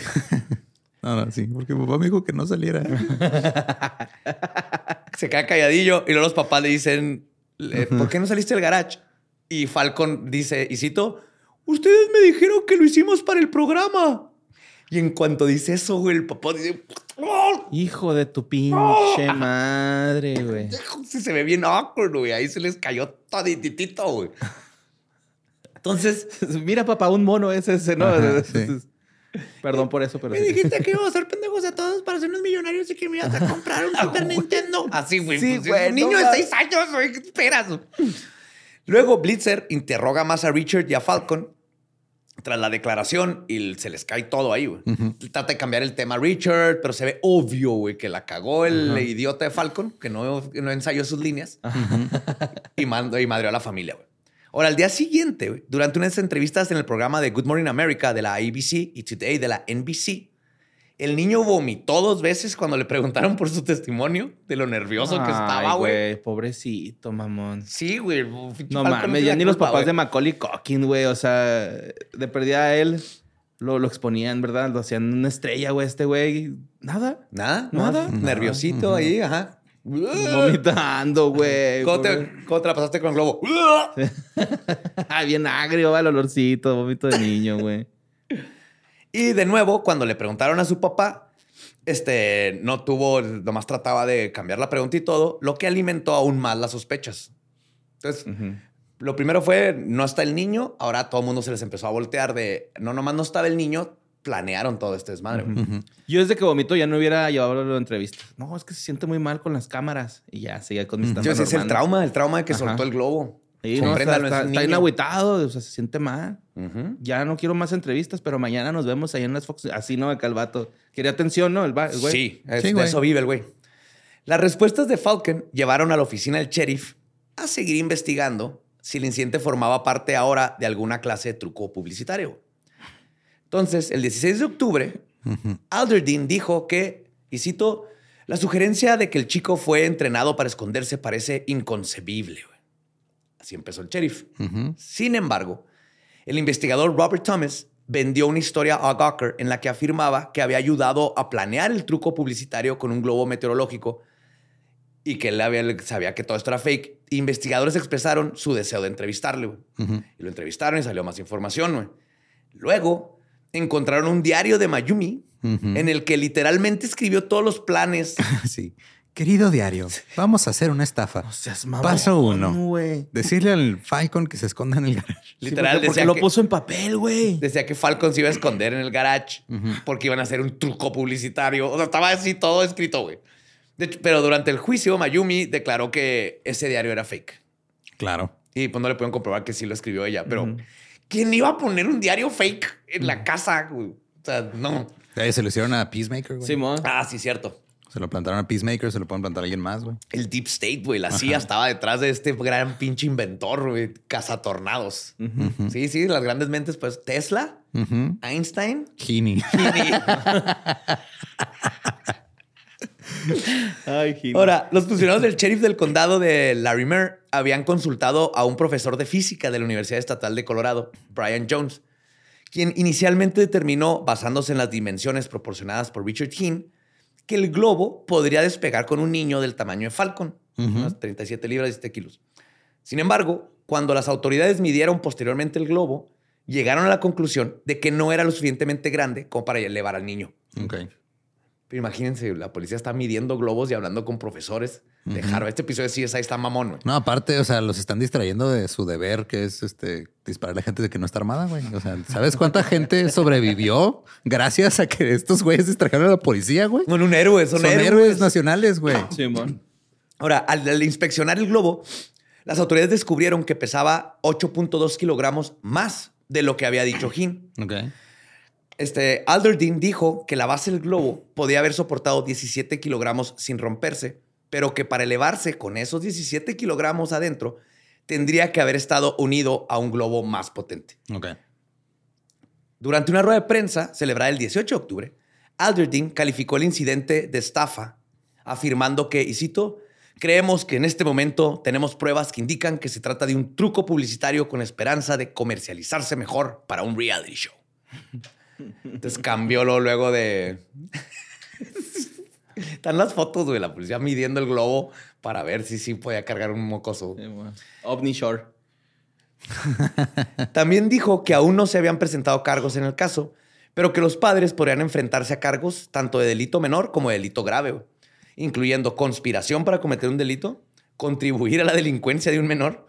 No, no, *laughs* sí, porque papá me dijo que no saliera. *laughs* se queda calladillo y luego los papás le dicen, ¿por qué no saliste del garage? Y Falcon dice, y cito, ustedes me dijeron que lo hicimos para el programa. Y en cuanto dice eso, güey, el papá dice, ¡Oh! Hijo de tu pinche madre, güey. Sí, se ve bien awkward, güey. Ahí se les cayó todititito, güey. Entonces, *laughs* Mira, papá, un mono es ese, ¿no? Ajá, *laughs* sí. Perdón por eso, pero me sí. dijiste que íbamos a ser *laughs* pendejos a todos para hacernos millonarios y que me ibas a comprar un Super Nintendo. Así, güey. Sí, pues, niño no de seis años, güey. ¿Qué esperas? Luego, Blitzer interroga más a Richard y a Falcon tras la declaración y se les cae todo ahí, güey. Trata de cambiar el tema a Richard, pero se ve obvio, güey, que la cagó el idiota de Falcon, que no, ensayó sus líneas. Y, mandó, y madreó a la familia, güey. Ahora, al día siguiente, güey, durante unas entrevistas en el programa de Good Morning America de la ABC y Today de la NBC, el niño vomitó dos veces cuando le preguntaron por su testimonio de lo nervioso que estaba, güey. Pobrecito, mamón. Sí, güey. No mames, ya ni los papás de Macaulay Culkin, güey. O sea, de perdida a él lo, lo exponían, ¿verdad? Lo hacían una estrella, güey, este güey. Nada. Nada, Nada. nada. Nerviosito ahí, ajá. Vomitando, güey. ¿Cómo te, cómo te la pasaste con el globo? *laughs* Ay, bien agrio, va el olorcito, vómito de niño, güey. Y de nuevo, cuando le preguntaron a su papá, este no tuvo, nomás trataba de cambiar la pregunta y todo, lo que alimentó aún más las sospechas. Entonces, lo primero fue, no está el niño, ahora a todo el mundo se les empezó a voltear de, no, nomás no estaba el niño, planearon todo este desmadre. Yo desde que vomitó ya no hubiera llevado la entrevista. No, es que se siente muy mal con las cámaras. Y ya, seguía con mis Yo tamas ese es el trauma, el trauma de que Ajá. soltó el globo. Sí, no, está, Compréndalo, es está, un está bien niño. agüitado, o sea, se siente mal. Ya no quiero más entrevistas, pero mañana nos vemos ahí en las Fox. Así no, acá el vato. Quería atención, ¿no? El, va- el güey. Sí, es- Sí, de güey. eso vive el güey. Las respuestas de Falcon llevaron a la oficina del sheriff a seguir investigando si el incidente formaba parte ahora de alguna clase de truco publicitario. Entonces, el 16 de octubre, Alderdean dijo que, y cito, la sugerencia de que el chico fue entrenado para esconderse parece inconcebible. Güey". Así empezó el sheriff. Sin embargo, el investigador Robert Thomas vendió una historia a Gawker en la que afirmaba que había ayudado a planear el truco publicitario con un globo meteorológico y que él había- sabía que todo esto era fake. Investigadores expresaron su deseo de entrevistarle. Y lo entrevistaron y salió más información. Luego encontraron un diario de Mayumi en el que literalmente escribió todos los planes. *laughs* Sí. Querido diario, vamos a hacer una estafa. No seas mamón, Paso uno. güey. Decirle al Falcon que se esconda en el garage. Literal, porque, porque decía lo que- puso en papel, güey. Decía que Falcon se iba a esconder en el garage porque iban a hacer un truco publicitario. O sea, estaba así todo escrito, güey. Pero durante el juicio, Mayumi declaró que ese diario era fake. Claro. Y pues no le pueden comprobar que sí lo escribió ella. Pero, Ujú. ¿quién iba a poner un diario fake en la casa? güey? O sea, no. Se lo hicieron a Peacemaker, güey. Simón. Ah, sí, cierto. Se lo plantaron a Peacemaker, se lo pueden plantar a alguien más, güey. El Deep State, güey. La CIA estaba detrás de este gran pinche inventor, güey. Cazatornados. Sí, sí, las grandes mentes, pues Tesla. Einstein. Genie. Ay. Ahora, los funcionarios del sheriff del condado de Larimer habían consultado a un profesor de física de la Universidad Estatal de Colorado, Brian Jones, quien inicialmente determinó, basándose en las dimensiones proporcionadas por Richard Hinn, que el globo podría despegar con un niño del tamaño de Falcon, unas 37 libras y 7 kilos. Sin embargo, cuando las autoridades midieron posteriormente el globo, llegaron a la conclusión de que no era lo suficientemente grande como para elevar al niño. Pero imagínense, la policía está midiendo globos y hablando con profesores de Harvard. Este episodio de CSI está mamón, güey. No, aparte, o sea, los están distrayendo de su deber, que es este disparar a la gente de que no está armada, güey. O sea, ¿sabes cuánta *laughs* gente sobrevivió gracias a que estos güeyes distrajeron a la policía, güey? Son un héroe, son, Son, héroes. héroes. nacionales, güey. Simón. Ahora, al, al inspeccionar el globo, las autoridades descubrieron que pesaba 8.2 kilogramos más de lo que había dicho Hin. Ok. Este, Alderdean dijo que la base del globo podía haber soportado 17 kilogramos sin romperse, pero que para elevarse con esos 17 kilogramos adentro, tendría que haber estado unido a un globo más potente. Ok. Durante una rueda de prensa celebrada el 18 de octubre, Alderdean calificó el incidente de estafa, afirmando que, y cito, creemos que en este momento tenemos pruebas que indican que se trata de un truco publicitario con esperanza de comercializarse mejor para un reality show. Entonces cambió lo luego de. *laughs* Están las fotos, güey, la policía midiendo el globo para ver si sí podía cargar un mocoso. Sí, bueno. OVNI Shore. *laughs* También dijo que aún no se habían presentado cargos en el caso, pero que los padres podrían enfrentarse a cargos tanto de delito menor como de delito grave, güey, incluyendo conspiración para cometer un delito, contribuir a la delincuencia de un menor,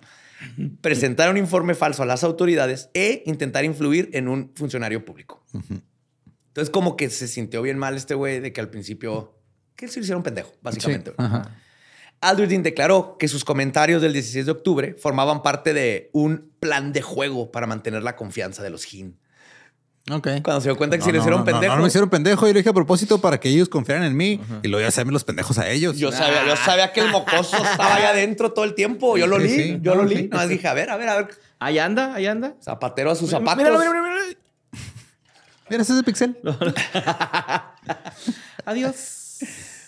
presentar un informe falso a las autoridades e intentar influir en un funcionario público. Entonces, como que se sintió bien mal este güey de que al principio que se hicieron pendejo, básicamente. Sí. Ajá. Declaró que sus comentarios del 16 de octubre formaban parte de un plan de juego para mantener la confianza de los Jin. Ok. Cuando se dio cuenta que No, si le no, hicieron no, no, pendejo. No, no me hicieron pendejo. Yo lo dije a propósito para que ellos confiaran en mí y luego ya hacerme los pendejos a ellos. Yo sabía, yo sabía que el mocoso estaba ahí adentro todo el tiempo. Yo lo Sí, li, sí. yo lo No, li. Nada más dije, a ver, a ver, a ver. Ahí anda, ahí anda. Zapatero a sus zapatos. Míralo, míralo, míralo. Mira, ese es el pixel. *laughs* Adiós.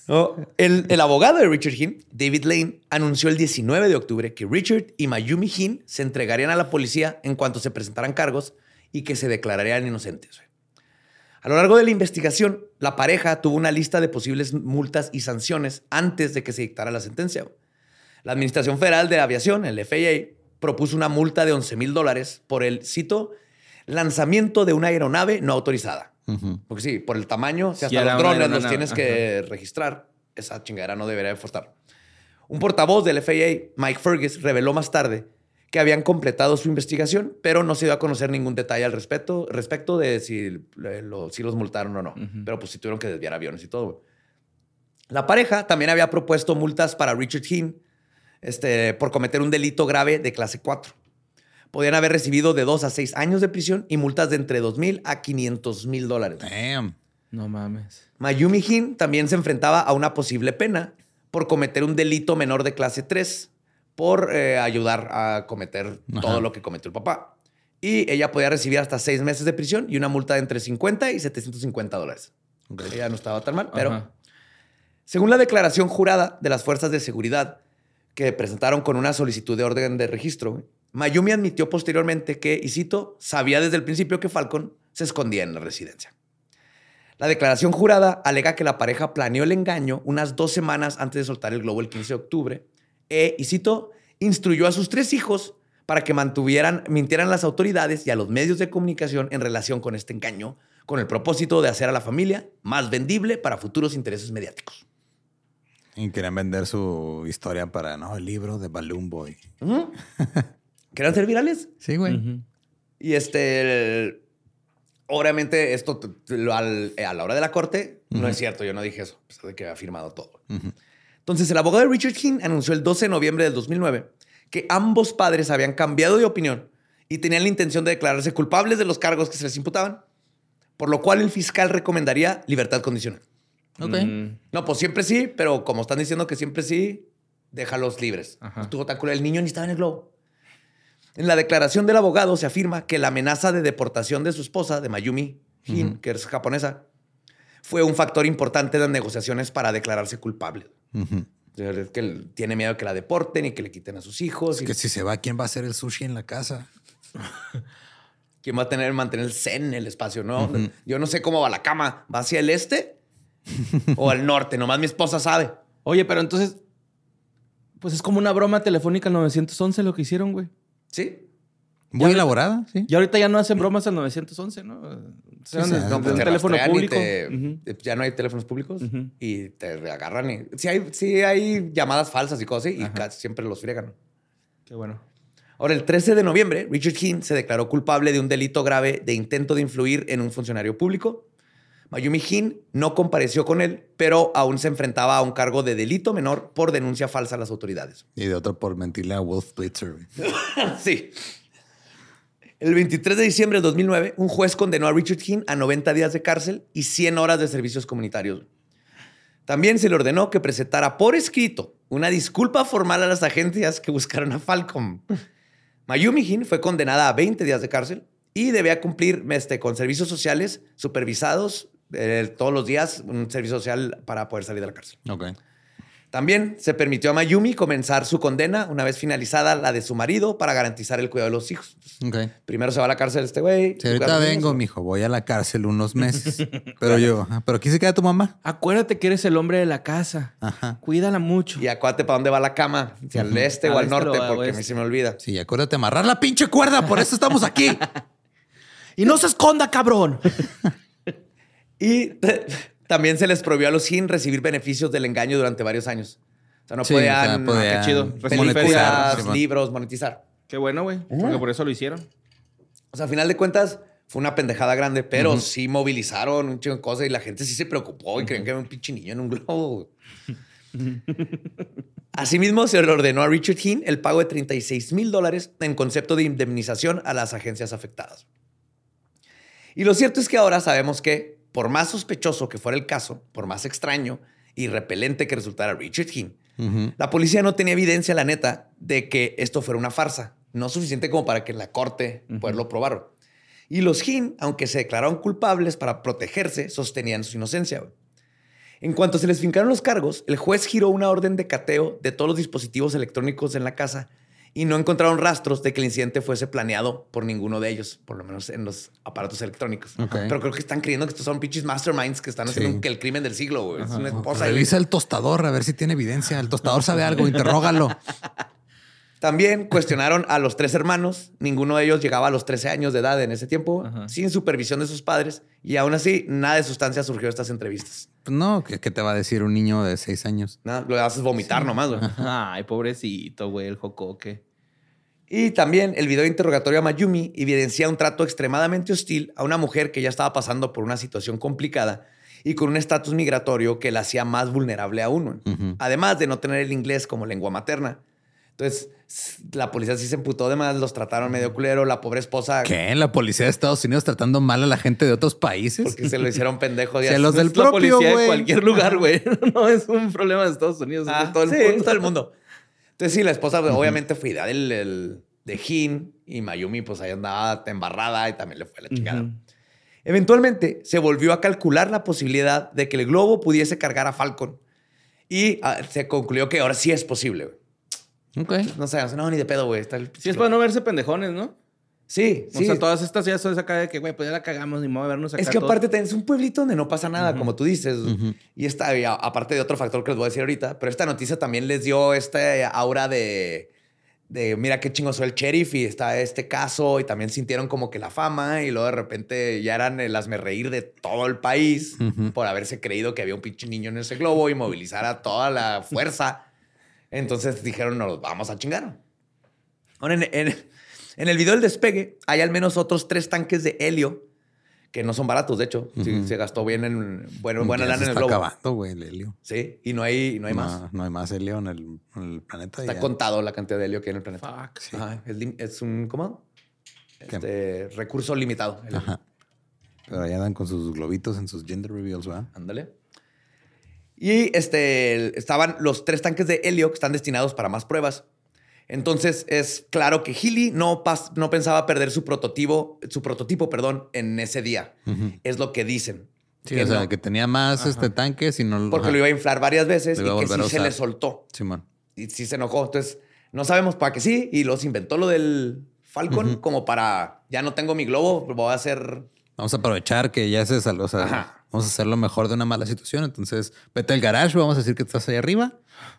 No, el, el abogado de Richard Hinn, David Lane, anunció el 19 de octubre que Richard y Mayumi Hinn se entregarían a la policía en cuanto se presentaran cargos y que se declararían inocentes. A lo largo de la investigación, la pareja tuvo una lista de posibles multas y sanciones antes de que se dictara la sentencia. La Administración Federal de Aviación, el FAA, propuso una multa de 11 mil dólares por el, cito, lanzamiento de una aeronave no autorizada. Ujú. Porque sí, por el tamaño, si hasta los drones los tienes que registrar, esa chingadera no debería de. Un portavoz del FAA, Mike Fergus, reveló más tarde que habían completado su investigación, pero no se dio a conocer ningún detalle al respecto, respecto de si, lo- si los multaron o no. Pero pues sí tuvieron que desviar aviones y todo. La pareja también había propuesto multas para Richard Hinn este, por cometer un delito grave de clase 4. Podían haber recibido de 2 a 6 años de prisión y multas de entre 2 mil a 500 mil dólares. Damn. No mames. Mayumi Hin también se enfrentaba a una posible pena por cometer un delito menor de clase 3 por eh, ayudar a cometer Ajá. todo lo que cometió el papá. Y ella podía recibir hasta seis meses de prisión y una multa de entre 50 y 750 dólares. Ella no estaba tan mal, pero Ajá. según la declaración jurada de las fuerzas de seguridad que presentaron con una solicitud de orden de registro, Mayumi admitió posteriormente que, y cito, sabía desde el principio que Falcon se escondía en la residencia. La declaración jurada alega que la pareja planeó el engaño unas dos semanas antes de soltar el globo el 15 de octubre e, y cito, instruyó a sus tres hijos para que mantuvieran, mintieran a las autoridades y a los medios de comunicación en relación con este engaño, con el propósito de hacer a la familia más vendible para futuros intereses mediáticos. Y querían vender su historia para, no, el libro de Balloon Boy. *laughs* ¿Querían ser virales? Sí, güey. Y este, el- obviamente esto al- a la hora de la corte no es cierto, yo no dije eso, a pesar de que había firmado todo. Entonces, el abogado de Richard King anunció el 12 de noviembre del 2009 que ambos padres habían cambiado de opinión y tenían la intención de declararse culpables de los cargos que se les imputaban, por lo cual el fiscal recomendaría libertad condicional. Ok. Mm, No, pues siempre sí, pero como están diciendo que siempre sí, déjalos libres. Estuvo tan. El niño ni estaba en el globo. En la declaración del abogado se afirma que la amenaza de deportación de su esposa, de Mayumi Hin, que es japonesa, fue un factor importante en las negociaciones para declararse culpable. Es que él tiene miedo de que la deporten y que le quiten a sus hijos. y Que si se va, ¿quién va a hacer el sushi en la casa? *laughs* ¿Quién va a tener mantener el zen en el espacio? No, yo no sé cómo va la cama. ¿Va hacia el este o al norte? Nomás mi esposa sabe. Oye, pero entonces, pues es como una broma telefónica al 911 lo que hicieron, güey. ¿Sí? Muy elaborada, sí. Y ahorita ya no hacen bromas al 911, ¿no? O sea, Sí, No, un pues te teléfono público. te-. Ya no hay teléfonos públicos y te agarran. Y, sí, hay, sí hay llamadas falsas y cosas y casi siempre los friegan. Qué bueno. Ahora, el 13 de noviembre, Richard King se declaró culpable de un delito grave de intento de influir en un funcionario público. Mayumi Hin no compareció con él, pero aún se enfrentaba a un cargo de delito menor por denuncia falsa a las autoridades. Y de otro por mentirle a Wolf Blitzer. *laughs* sí. El 23 de diciembre de 2009, un juez condenó a Richard King a 90 días de cárcel y 100 horas de servicios comunitarios. También se le ordenó que presentara por escrito una disculpa formal a las agencias que buscaron a Falcom. Mayumi Hin fue condenada a 20 días de cárcel y debía cumplir este, con servicios sociales supervisados eh, todos los días, un servicio social para poder salir de la cárcel. También se permitió a Mayumi comenzar su condena una vez finalizada la de su marido para garantizar el cuidado de los hijos. Primero se va a la cárcel este güey. Sí, ahorita vengo, mijo, voy a la cárcel unos *laughs* meses. Pero yo, ah, pero aquí se queda tu mamá. Acuérdate que eres el hombre de la casa. Ajá. Cuídala mucho. Y acuérdate para dónde va la cama, si al este o Al este norte, porque a mí se me olvida. Sí, acuérdate amarrar la pinche cuerda, por eso estamos aquí. *laughs* Y no se esconda, cabrón. *laughs* Y *laughs* también se les prohibió a los Jin recibir beneficios del engaño durante varios años. O sea, no Sí, o sea, podían podían qué chido. películas, monetizar, libros, monetizar. Qué bueno, güey. Porque por eso lo hicieron. O sea, a final de cuentas, fue una pendejada grande, pero sí movilizaron un chingo de cosas y la gente sí se preocupó y creían que era un pinche niño en un globo. *laughs* Asimismo, se le ordenó a Richard Hinn el pago de 36 mil dólares en concepto de indemnización a las agencias afectadas. Y lo cierto es que ahora sabemos que, por más sospechoso que fuera el caso, por más extraño y repelente que resultara Richard Hinn, Ujú. la policía no tenía evidencia, la neta, de que esto fuera una farsa. No suficiente como para que en la corte poderlo probar. Y los Hin, aunque se declararon culpables para protegerse, sostenían su inocencia. En cuanto se les fincaron los cargos, el juez giró una orden de cateo de todos los dispositivos electrónicos en la casa y no encontraron rastros de que el incidente fuese planeado por ninguno de ellos, por lo menos en los aparatos electrónicos. Pero creo que están creyendo que estos son pinches masterminds que están haciendo Sí. que el crimen del siglo. güey. Es una esposa. Revisa el tostador a ver si tiene evidencia. El tostador sabe algo, *laughs* interrógalo. También cuestionaron a los tres hermanos. Ninguno de ellos llegaba a los 13 años de edad en ese tiempo, Ajá. sin supervisión de sus padres. Y aún así, nada de sustancia surgió de estas entrevistas. Pues no, ¿qué, qué te va a decir un niño de seis años? Nada, lo haces vomitar nomás. güey. Ay, pobrecito, güey, el jocoque. Y también el video de interrogatorio a Mayumi evidencia un trato extremadamente hostil a una mujer que ya estaba pasando por una situación complicada y con un estatus migratorio que la hacía más vulnerable a uno. Además de no tener el inglés como lengua materna. Entonces, la policía sí se emputó de más, los trataron medio culero. La pobre esposa ¿Qué? ¿La policía de Estados Unidos tratando mal a la gente de otros países? Porque se lo hicieron pendejo. Se los del Es la propio, policía de güey. cualquier lugar, güey. *laughs* No es un problema de Estados Unidos, es Ah, de todo el sí, mundo. todo el mundo. Entonces, sí, la esposa pues, obviamente fue idea del, del- de Jin y Mayumi, pues ahí andaba embarrada y también le fue la chingada. Eventualmente se volvió a calcular la posibilidad de que el globo pudiese cargar a Falcon y ah, se concluyó que ahora sí es posible. güey. Ok. No sé, no, ni de pedo, güey. Está el Sí, es para no verse pendejones, ¿no? Sí, O sí. sea, todas estas ya son acá de que, güey, pues ya la cagamos, ni modo a vernos acá. Es que todos. aparte es un pueblito donde no pasa nada, como tú dices. Y esta, y a- aparte de otro factor que les voy a decir ahorita, pero esta noticia también les dio esta aura de, de mira qué chingo soy el sheriff y está este caso y también sintieron como que la fama y luego de repente ya eran el hazme reír de todo el país Ujú. por haberse creído que había un pinche niño en ese globo y movilizar a toda la fuerza. Entonces dijeron, nos vamos a chingar. Ahora, en, en- en el video del despegue hay al menos otros tres tanques de helio que no son baratos, de hecho. Sí, Ujú. se gastó bien en bueno, buena lana en el está globo. acabando, güey, el helio. Sí, y no hay, no hay más. No, hay más helio en el, en el planeta. Está ya. contado la cantidad de helio que hay en el planeta. Fuck. Sí. Ajá, es, es un, ¿cómo? Este, recurso limitado. Ajá. Pero allá andan con sus globitos en sus gender reveals, ¿verdad? Ándale. Y este, estaban los tres tanques de helio que están destinados para más pruebas. Entonces es claro que Healy no, pas- no pensaba perder su prototipo, su prototipo, perdón, en ese día. Es lo que dicen. Sí, Que o sea, que tenía más este tanques y no porque ajá. lo iba a inflar varias veces y que sí se le soltó. Simón. Y sí se enojó. Entonces, no sabemos para qué sí. Y los inventó lo del Falcon como para, ya no tengo mi globo, voy a hacer... Vamos a aprovechar que ya se salió. O sea, Ajá. vamos a hacer lo mejor de una mala situación. Entonces, vete al garage, vamos a decir que estás ahí arriba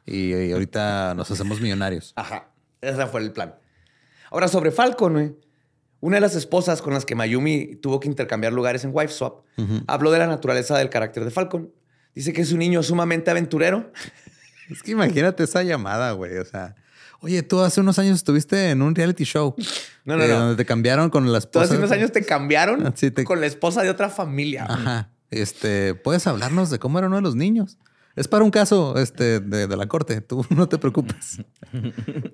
y, y ahorita nos hacemos millonarios. Ajá. Ese fue el plan. Ahora, sobre Falcon, una de las esposas con las que Mayumi tuvo que intercambiar lugares en Wife Swap habló de la naturaleza del carácter de Falcon. Dice que es un niño sumamente aventurero. *laughs* Es que imagínate esa llamada, güey. O sea, oye, tú hace unos años estuviste en un reality show. No, no, eh, no. Donde te cambiaron con la esposa. Hace unos años te cambiaron *laughs* Sí, te- con la esposa de otra familia. Ajá. Este, puedes hablarnos de cómo era uno de los niños. Es para un caso este, de, de la corte. Tú *laughs* no te preocupes.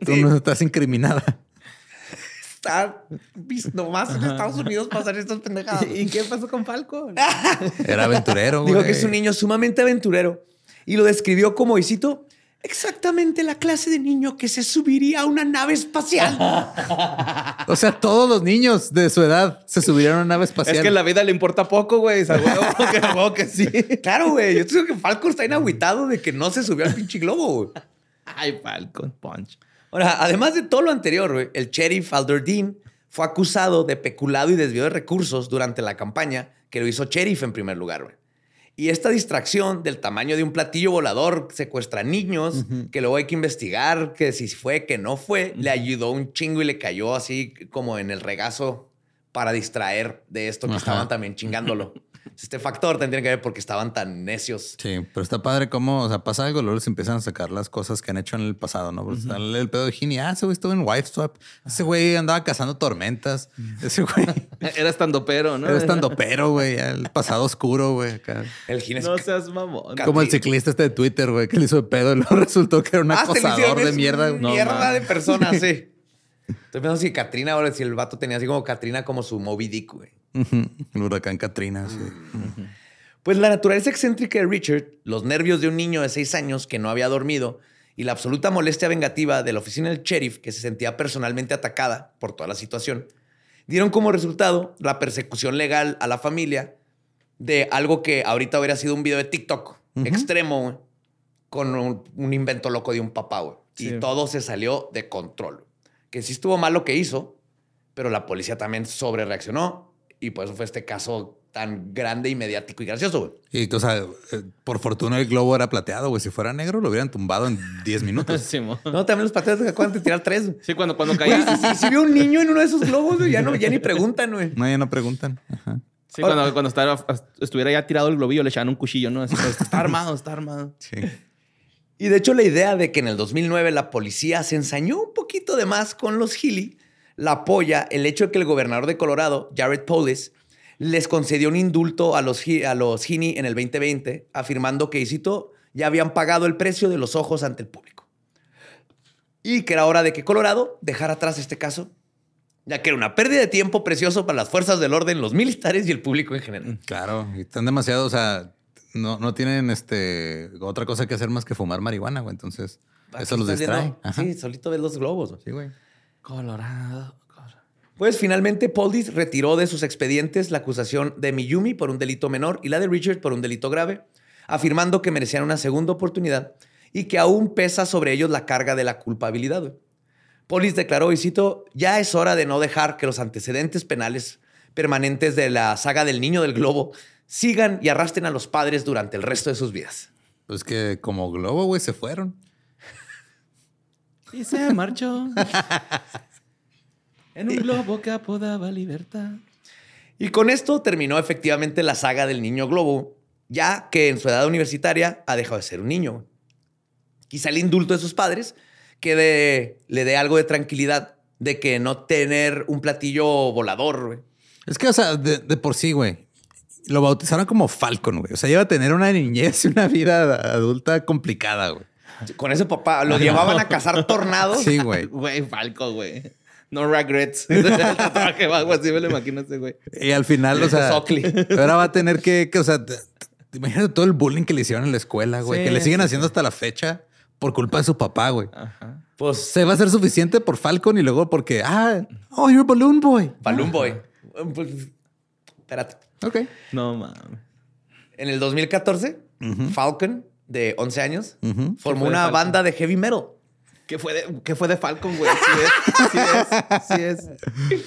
Tú Sí. no estás incriminada. Está visto más en Estados Unidos pasar estas pendejadas. ¿Y qué pasó con Falcon? *laughs* Era aventurero, güey. Dijo que es un niño sumamente aventurero y lo describió como, y cito, exactamente la clase de niño que se subiría a una nave espacial. *laughs* O sea, todos los niños de su edad se subieron a una nave espacial. Es que la vida le importa poco, güey. *laughs* Que, que sí. claro, güey. Yo creo que Falcon está inaguitado de que no se subió al pinche globo, güey. Ay, Falcon Punch. Ahora, además de todo lo anterior, güey, el sheriff Alder Dean fue acusado de peculado y desvío de recursos durante la campaña que lo hizo sheriff en primer lugar, güey. Y esta distracción del tamaño de un platillo volador secuestra niños, que luego hay que investigar que si fue, que no fue, le ayudó un chingo y le cayó así como en el regazo para distraer de esto que Ajá. estaban también chingándolo. *laughs* Este factor tendría que ver porque estaban tan necios. Sí, pero está padre cómo, o sea, pasa algo, luego les empiezan a sacar las cosas que han hecho en el pasado, ¿no? Está el, pedo de Gini, ah, ese güey estuvo en Wife Swap, ese güey andaba cazando tormentas, ese güey *laughs* Era estando pero, ¿no? era estando pero, güey, el pasado oscuro, güey. El Gines No seas mamón. Como el ciclista este de Twitter, güey, que le hizo de pedo y luego *laughs* resultó que era un Ah, acosador de mierda. No mierda de personas, sí. *laughs* Estoy pensando si Katrina, ahora si el vato tenía así como Katrina como su Moby Dick, güey. El huracán Katrina, sí. Pues la naturaleza excéntrica de Richard, los nervios de un niño de seis años que no había dormido y la absoluta molestia vengativa de la oficina del sheriff que se sentía personalmente atacada por toda la situación, dieron como resultado la persecución legal a la familia de algo que ahorita hubiera sido un video de TikTok extremo con un, un invento loco de un papá. Sí. Y todo se salió de control. Que sí estuvo mal lo que hizo, pero la policía también sobre reaccionó y por eso fue este caso tan grande y mediático y gracioso, güey. Y, o sea, eh, por fortuna el globo era plateado, güey. Si fuera negro, lo hubieran tumbado en 10 minutos. *laughs* Sí. No, también los que acaban de tirar tres. Sí, cuando, cuando caía. si, si vio un niño en uno de esos globos, güey, ya, no, ya ni preguntan, güey. No, ya no preguntan. Ajá. Sí, cuando, cuando estaba- estuviera ya tirado el globillo, le echaban un cuchillo, ¿no? Así, pues, está armado, está armado. Sí. Y de hecho, la idea de que en el 2009 la policía se ensañó un poquito de más con los Healy la apoya el hecho de que el gobernador de Colorado, Jared Polis, les concedió un indulto a los, a los Heaney en el 2020, afirmando que, y cito, ya habían pagado el precio de los ojos ante el público. Y que era hora de que Colorado dejara atrás este caso, ya que era una pérdida de tiempo precioso para las fuerzas del orden, los militares y el público en general. Claro, y están demasiado, o sea, no, no tienen este otra cosa que hacer más que fumar marihuana, güey. Entonces, eso los distrae. Ajá. Sí, solito ves los globos. güey. Sí, güey. Colorado. Pues finalmente Poldis retiró de sus expedientes la acusación de Miyumi por un delito menor y la de Richard por un delito grave, afirmando que merecían una segunda oportunidad y que aún pesa sobre ellos la carga de la culpabilidad. Polis declaró, y cito, ya es hora de no dejar que los antecedentes penales permanentes de la saga del niño del globo sigan y arrastren a los padres durante el resto de sus vidas. Pues que como globo, güey, se fueron. Y se marchó. *laughs* en un globo que apodaba libertad. Y con esto terminó efectivamente la saga del niño globo, ya que en su edad universitaria ha dejado de ser un niño. Quizá el indulto de sus padres que de- le dé algo de tranquilidad de que no tener un platillo volador. güey. Es que, o sea, de, de por sí, güey. Lo bautizaron como Falcon, güey. O sea, iba a tener una niñez y una vida adulta complicada, güey. Con ese papá lo *laughs* llevaban a cazar tornados. Sí, güey. *laughs* Güey, Falco, güey. No regrets. *laughs* el tatuaje o algo así, me lo imagino ese güey. Y al final, o sea, ahora va a tener que, que, o sea, te- te- imagínate todo el bullying que le hicieron en la escuela, güey, Sí, que le siguen sí, haciendo hasta la fecha por culpa de su papá, güey. Ajá. Pues Se va a ser suficiente por Falcon y luego porque, ah, oh, you're a balloon boy. Balloon Boy. Pues, espérate. Ok. No mames. En el 2014, Falcon, de 11 años, formó de una banda de heavy metal. ¿Qué fue de, qué fue de Falcon, güey? Sí es. Sí es. Sí es.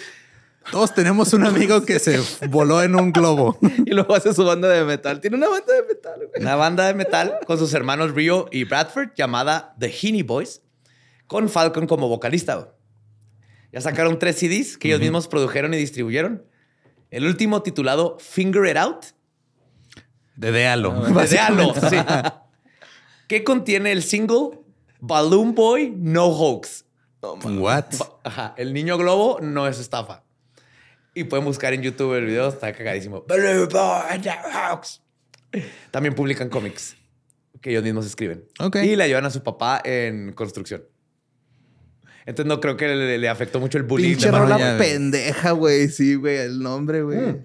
Todos tenemos un amigo que se voló en un globo. Y luego hace su banda de metal. Tiene una banda de metal, güey. Una banda de metal con sus hermanos Rio y Bradford llamada The Heaney Boys, con Falcon como vocalista. güey. Ya sacaron tres CDs que ellos mismos produjeron y distribuyeron. El último titulado Finger It Out. Dedealo. Desealo, sí. *laughs* Que contiene el single Balloon Boy No Hoax. What? Ajá, el niño globo no es estafa. Y pueden buscar en YouTube el video, está cagadísimo. Balloon Boy No Hoax. También publican cómics que ellos mismos escriben. Ok. Y le ayudan a su papá en construcción. Entonces no creo que le, le afectó mucho el bullying. Pinche rola pendeja, güey. Sí, güey. El nombre, güey.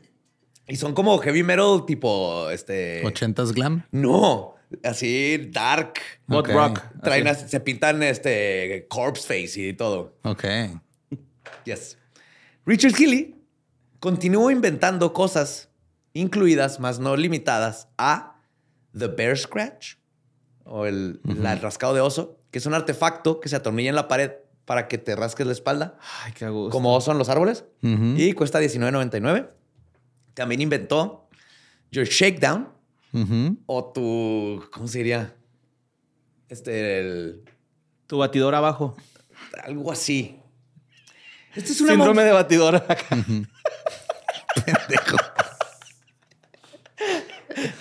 Y son como heavy metal tipo, este... 80s glam. No, así dark. Ok. Rock. Traen así. así- se pintan este corpse face y todo. Ok. Yes. Richard Healy continuó inventando cosas incluidas, más no limitadas, a The Bear Scratch o el, rascado de oso, que es un artefacto que se atornilla en la pared para que te rasques la espalda, Ay, qué gusto. como oso en los árboles, Ujú. y cuesta $19.99. También inventó Your Shakedown O tu, ¿cómo se diría? Este, el- Tu batidora abajo. algo así. Este es una Síndrome de batidora. *laughs* Pendejo.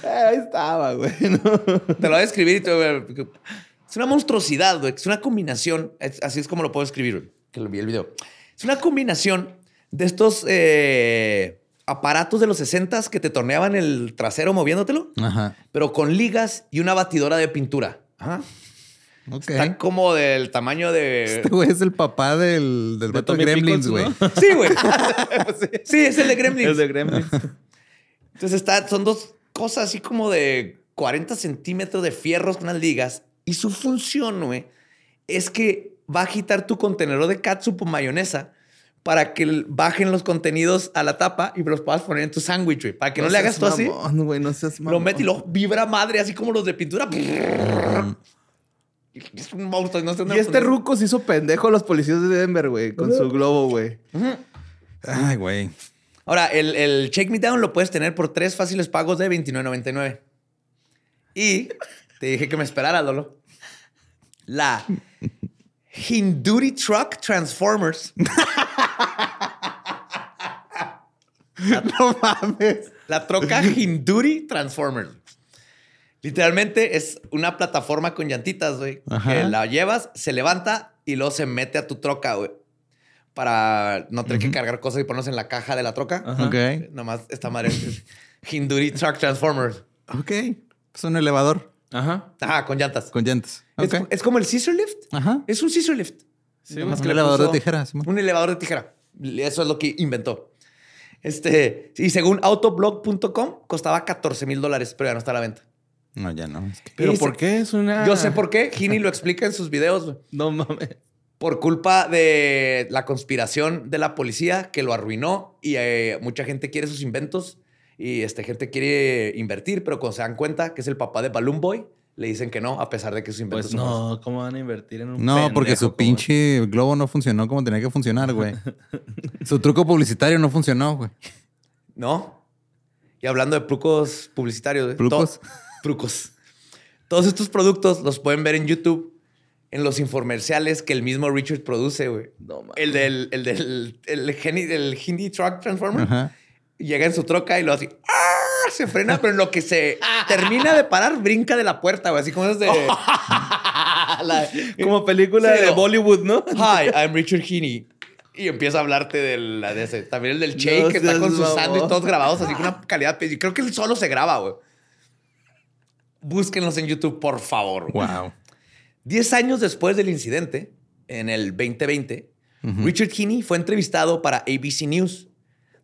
Ahí estaba, güey. ¿no? Te lo voy a escribir y te voy a ver. Es una monstruosidad, güey. Es una combinación. es- así es como lo puedo escribir, güey, Que lo vi el video. Es una combinación de estos eh, aparatos de los 60 que te torneaban el trasero moviéndotelo, Ajá. pero con ligas y una batidora de pintura. Ajá. Está como del tamaño de. Este güey es el papá del, del vato de Tommy Gremlins, güey. ¿no? Sí, güey. *laughs* sí, es el de Gremlins. El de Gremlins. Entonces está, son dos cosas así como de 40 centímetros de fierros con unas ligas. Y su función, güey, es que va a agitar tu contenedor de catsup o mayonesa para que bajen los contenidos a la tapa y los puedas poner en tu sándwich, güey. Para que no, le hagas tú así. güey, no seas Lo mamón. mete y lo vibra madre, así como los de pintura. Es un monstruo. No sé Y lo este ruco se hizo pendejo a los policías de Denver, güey, con su globo, güey. Ay, güey. Ahora, el, el Shake Me Down lo puedes tener por tres fáciles pagos de $29.99. Y te dije que me esperara, Lolo. La Hinduri Truck Transformers. *laughs* No mames. La troca Hinduri Transformers. Literalmente es una plataforma con llantitas, güey. Que la llevas, se levanta y luego se mete a tu troca, güey. Para no tener que cargar cosas y ponernos en la caja de la troca. Ajá. Ok. Nomás esta madre es Hinduri Truck Transformers. Ok. Es un elevador Ajá. Ajá, con llantas. con llantas. Es, como el scissor lift. Ajá. Es un scissor lift. Sí, Nomás un elevador de tijera. Simón. Un elevador de tijera. Eso es lo que inventó. Este, y según autoblog.com, costaba 14 mil dólares, pero ya no está a la venta. No, ya no. Es que... ¿Pero por qué? Es una... Yo sé por qué. Gini lo explica en sus videos. No mames. Por culpa de la conspiración de la policía que lo arruinó y eh, mucha gente quiere sus inventos y este, gente quiere invertir, pero cuando se dan cuenta que es el papá de Balloon Boy, le dicen que no, a pesar de que sus inventos Pues son buenos. no, ¿cómo van a invertir en un No, porque pendejo su como- pinche globo no funcionó como tenía que funcionar, güey. *laughs* su truco publicitario no funcionó, güey. ¿No? Y hablando de trucos publicitarios. ¿Trucos? to- *laughs* trucos. Todos estos productos los pueden ver en YouTube en los infomerciales que el mismo Richard produce, güey. No. El del, el del el Geni- el Hindi Truck Transformer. Ajá. Llega en su troca y lo hace. ¡ah! Se frena, pero en lo que se *laughs* termina de parar, brinca de la puerta, güey. Así como es de. *laughs* La- *laughs* Como película Sí, de no. Bollywood, ¿no? Hi, I'm Richard Heaney. Y empieza a hablarte de, la, de ese. También el del No que está con sus sándwiches todos grabados así con una calidad. Y creo que él solo se graba, güey. Búsquenlos en YouTube, por favor. güey. Wow. Diez años después del incidente, en el 2020, Richard Heaney fue entrevistado para ABC News,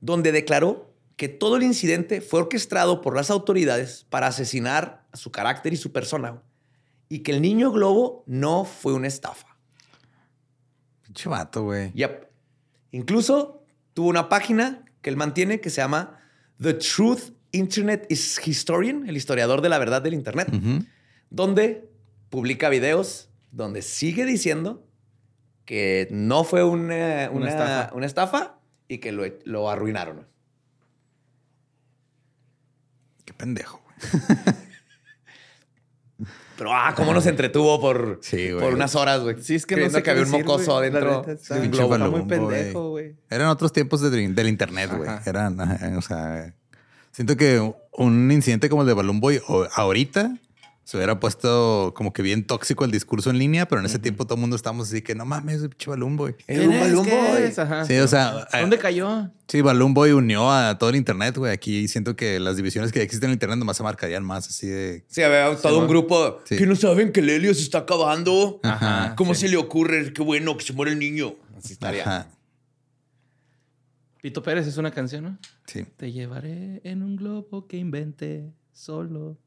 donde declaró que todo el incidente fue orquestado por las autoridades para asesinar a su carácter y su persona, y que el niño globo no fue una estafa. Pinche vato, güey. Yep. Incluso tuvo una página que él mantiene que se llama The Truth Internet is Historian, el historiador de la verdad del Internet, donde publica videos donde sigue diciendo que no fue una, una- estafa. una estafa y que lo, lo arruinaron. Qué pendejo, güey. *laughs* Pero, ah, cómo nos entretuvo por, Sí, por unas horas, güey. Sí, es que no Creyendo sé que había un mocoso güey. Adentro neta está- un Pinche globo. Está muy pendejo, güey. Eran otros tiempos de del internet, güey. Eran, o sea, siento que un incidente como el de Balloon Boy o- ahorita se hubiera puesto como que bien tóxico el discurso en línea, pero en ese tiempo todo el mundo estábamos así que no mames, pinche Balloon Boy. Era un Balloon ¿Qué Boy. Sí, o sea, eh, ¿Dónde cayó? sí, Balloon Boy unió a todo el internet, güey. Aquí siento que las divisiones que existen en el internet nomás se marcarían más así de. Sí, había todo un grupo Sí. que no saben que el helio se está acabando. Ajá. ¿Cómo se le ocurre? Qué bueno que se muere el niño. Así estaría. Ajá. Pito Pérez es una canción, ¿no? Sí. Te llevaré en un globo que inventé solo.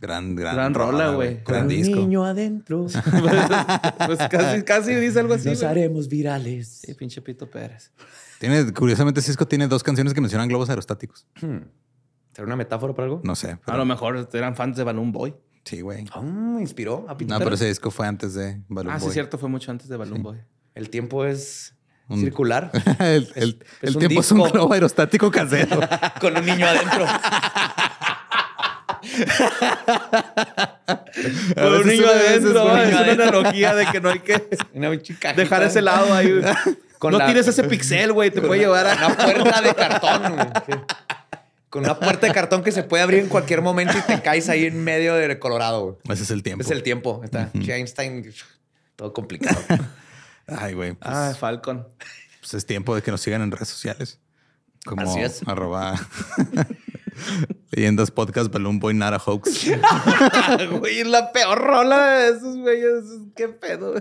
Gran, gran, Gran rola, güey. Gran Con disco. niño adentro. *laughs* pues casi, casi dice algo así. Nos haremos virales. Sí, pinche Pito Pérez. Tiene, curiosamente, Cisco tiene dos canciones que mencionan globos aerostáticos. Hmm. ¿Será una metáfora para algo? No sé. A lo mejor eran fans de Balloon Boy. Sí, güey. Ah, me inspiró a Pito No, pero ese disco fue antes de Balloon ah, sí, Boy. es cierto, fue mucho antes de Balloon Boy. El tiempo es Un- circular *laughs* el el- Es el un tiempo es un globo aerostático casero. *laughs* con un niño adentro. Con un niño adentro, es niño una analogía de que no hay que *laughs* dejar ese lado ahí. *laughs* Con no la- tires ese pixel, güey. Te puede llevar a... Una puerta de cartón, güey. Con una puerta de cartón que se puede abrir en cualquier momento y te caes ahí en medio de Colorado, güey. Ese es el tiempo. Es el tiempo. Está Einstein, todo complicado. *laughs* Ay, güey. Pues, Ah, Falcon. pues es tiempo de que nos sigan en redes sociales. Como Así es. arroba leyendas podcast Balloon Boy Nara Hoax. *laughs* Güey, es la peor rola de esos güeyes. Qué pedo.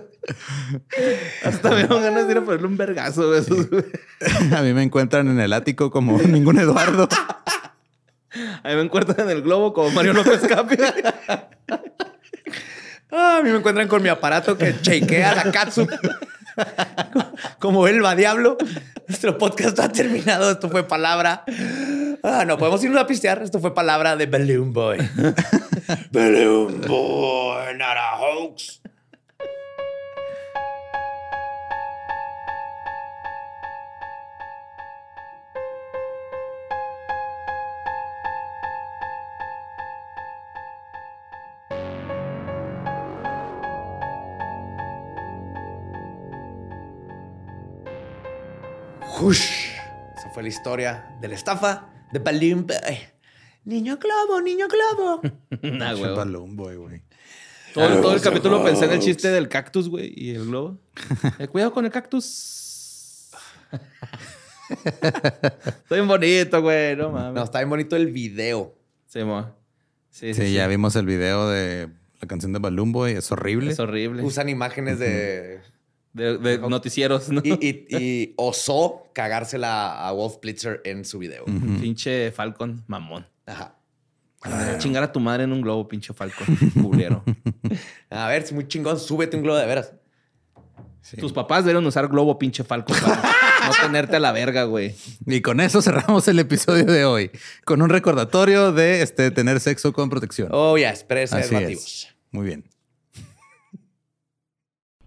Hasta me dieron ganas de ir a ponerle un vergazo de esos, güey. *laughs* A mí me encuentran en el ático como *laughs* ningún Eduardo. A mí me encuentran en el globo como Mario López Capi. Ah, a mí me encuentran con mi aparato que shakea la katsu. *laughs* Como el va diablo. Nuestro podcast ha terminado. Esto fue palabra. Ah, no podemos irnos a pistear. Esto fue palabra de Balloon Boy. *laughs* Balloon Boy, not a hoax. Ush. Esa fue la historia de la estafa de Balloon Boy. Niño globo, niño globo. *laughs* Nah, güey. Balloon Boy, güey. Todo, todo el capítulo pensé en el chiste del cactus, güey, y el globo. *laughs* Eh, cuidado con el cactus. Está bien bonito, güey. No mames. No, está bien bonito el video. Sí, mo. Sí, sí, Sí, sí. ya vimos el video de la canción de Balloon Boy. Es horrible. Es horrible. Usan imágenes de... De, de noticieros, ¿no? Y, y- y osó cagársela a Wolf Blitzer en su video. Pinche Falcon, mamón. Ajá. Chingar a tu madre en un globo, pinche Falcon. *laughs* Culero. A ver, si muy chingón, súbete un globo de veras. Sí. Tus papás deben usar globo, pinche Falcon. para *laughs* no tenerte a la verga, güey. Y con eso cerramos el episodio de hoy. Con un recordatorio de este, tener sexo con protección. Oh, ya, Así preservativos. es. Muy bien.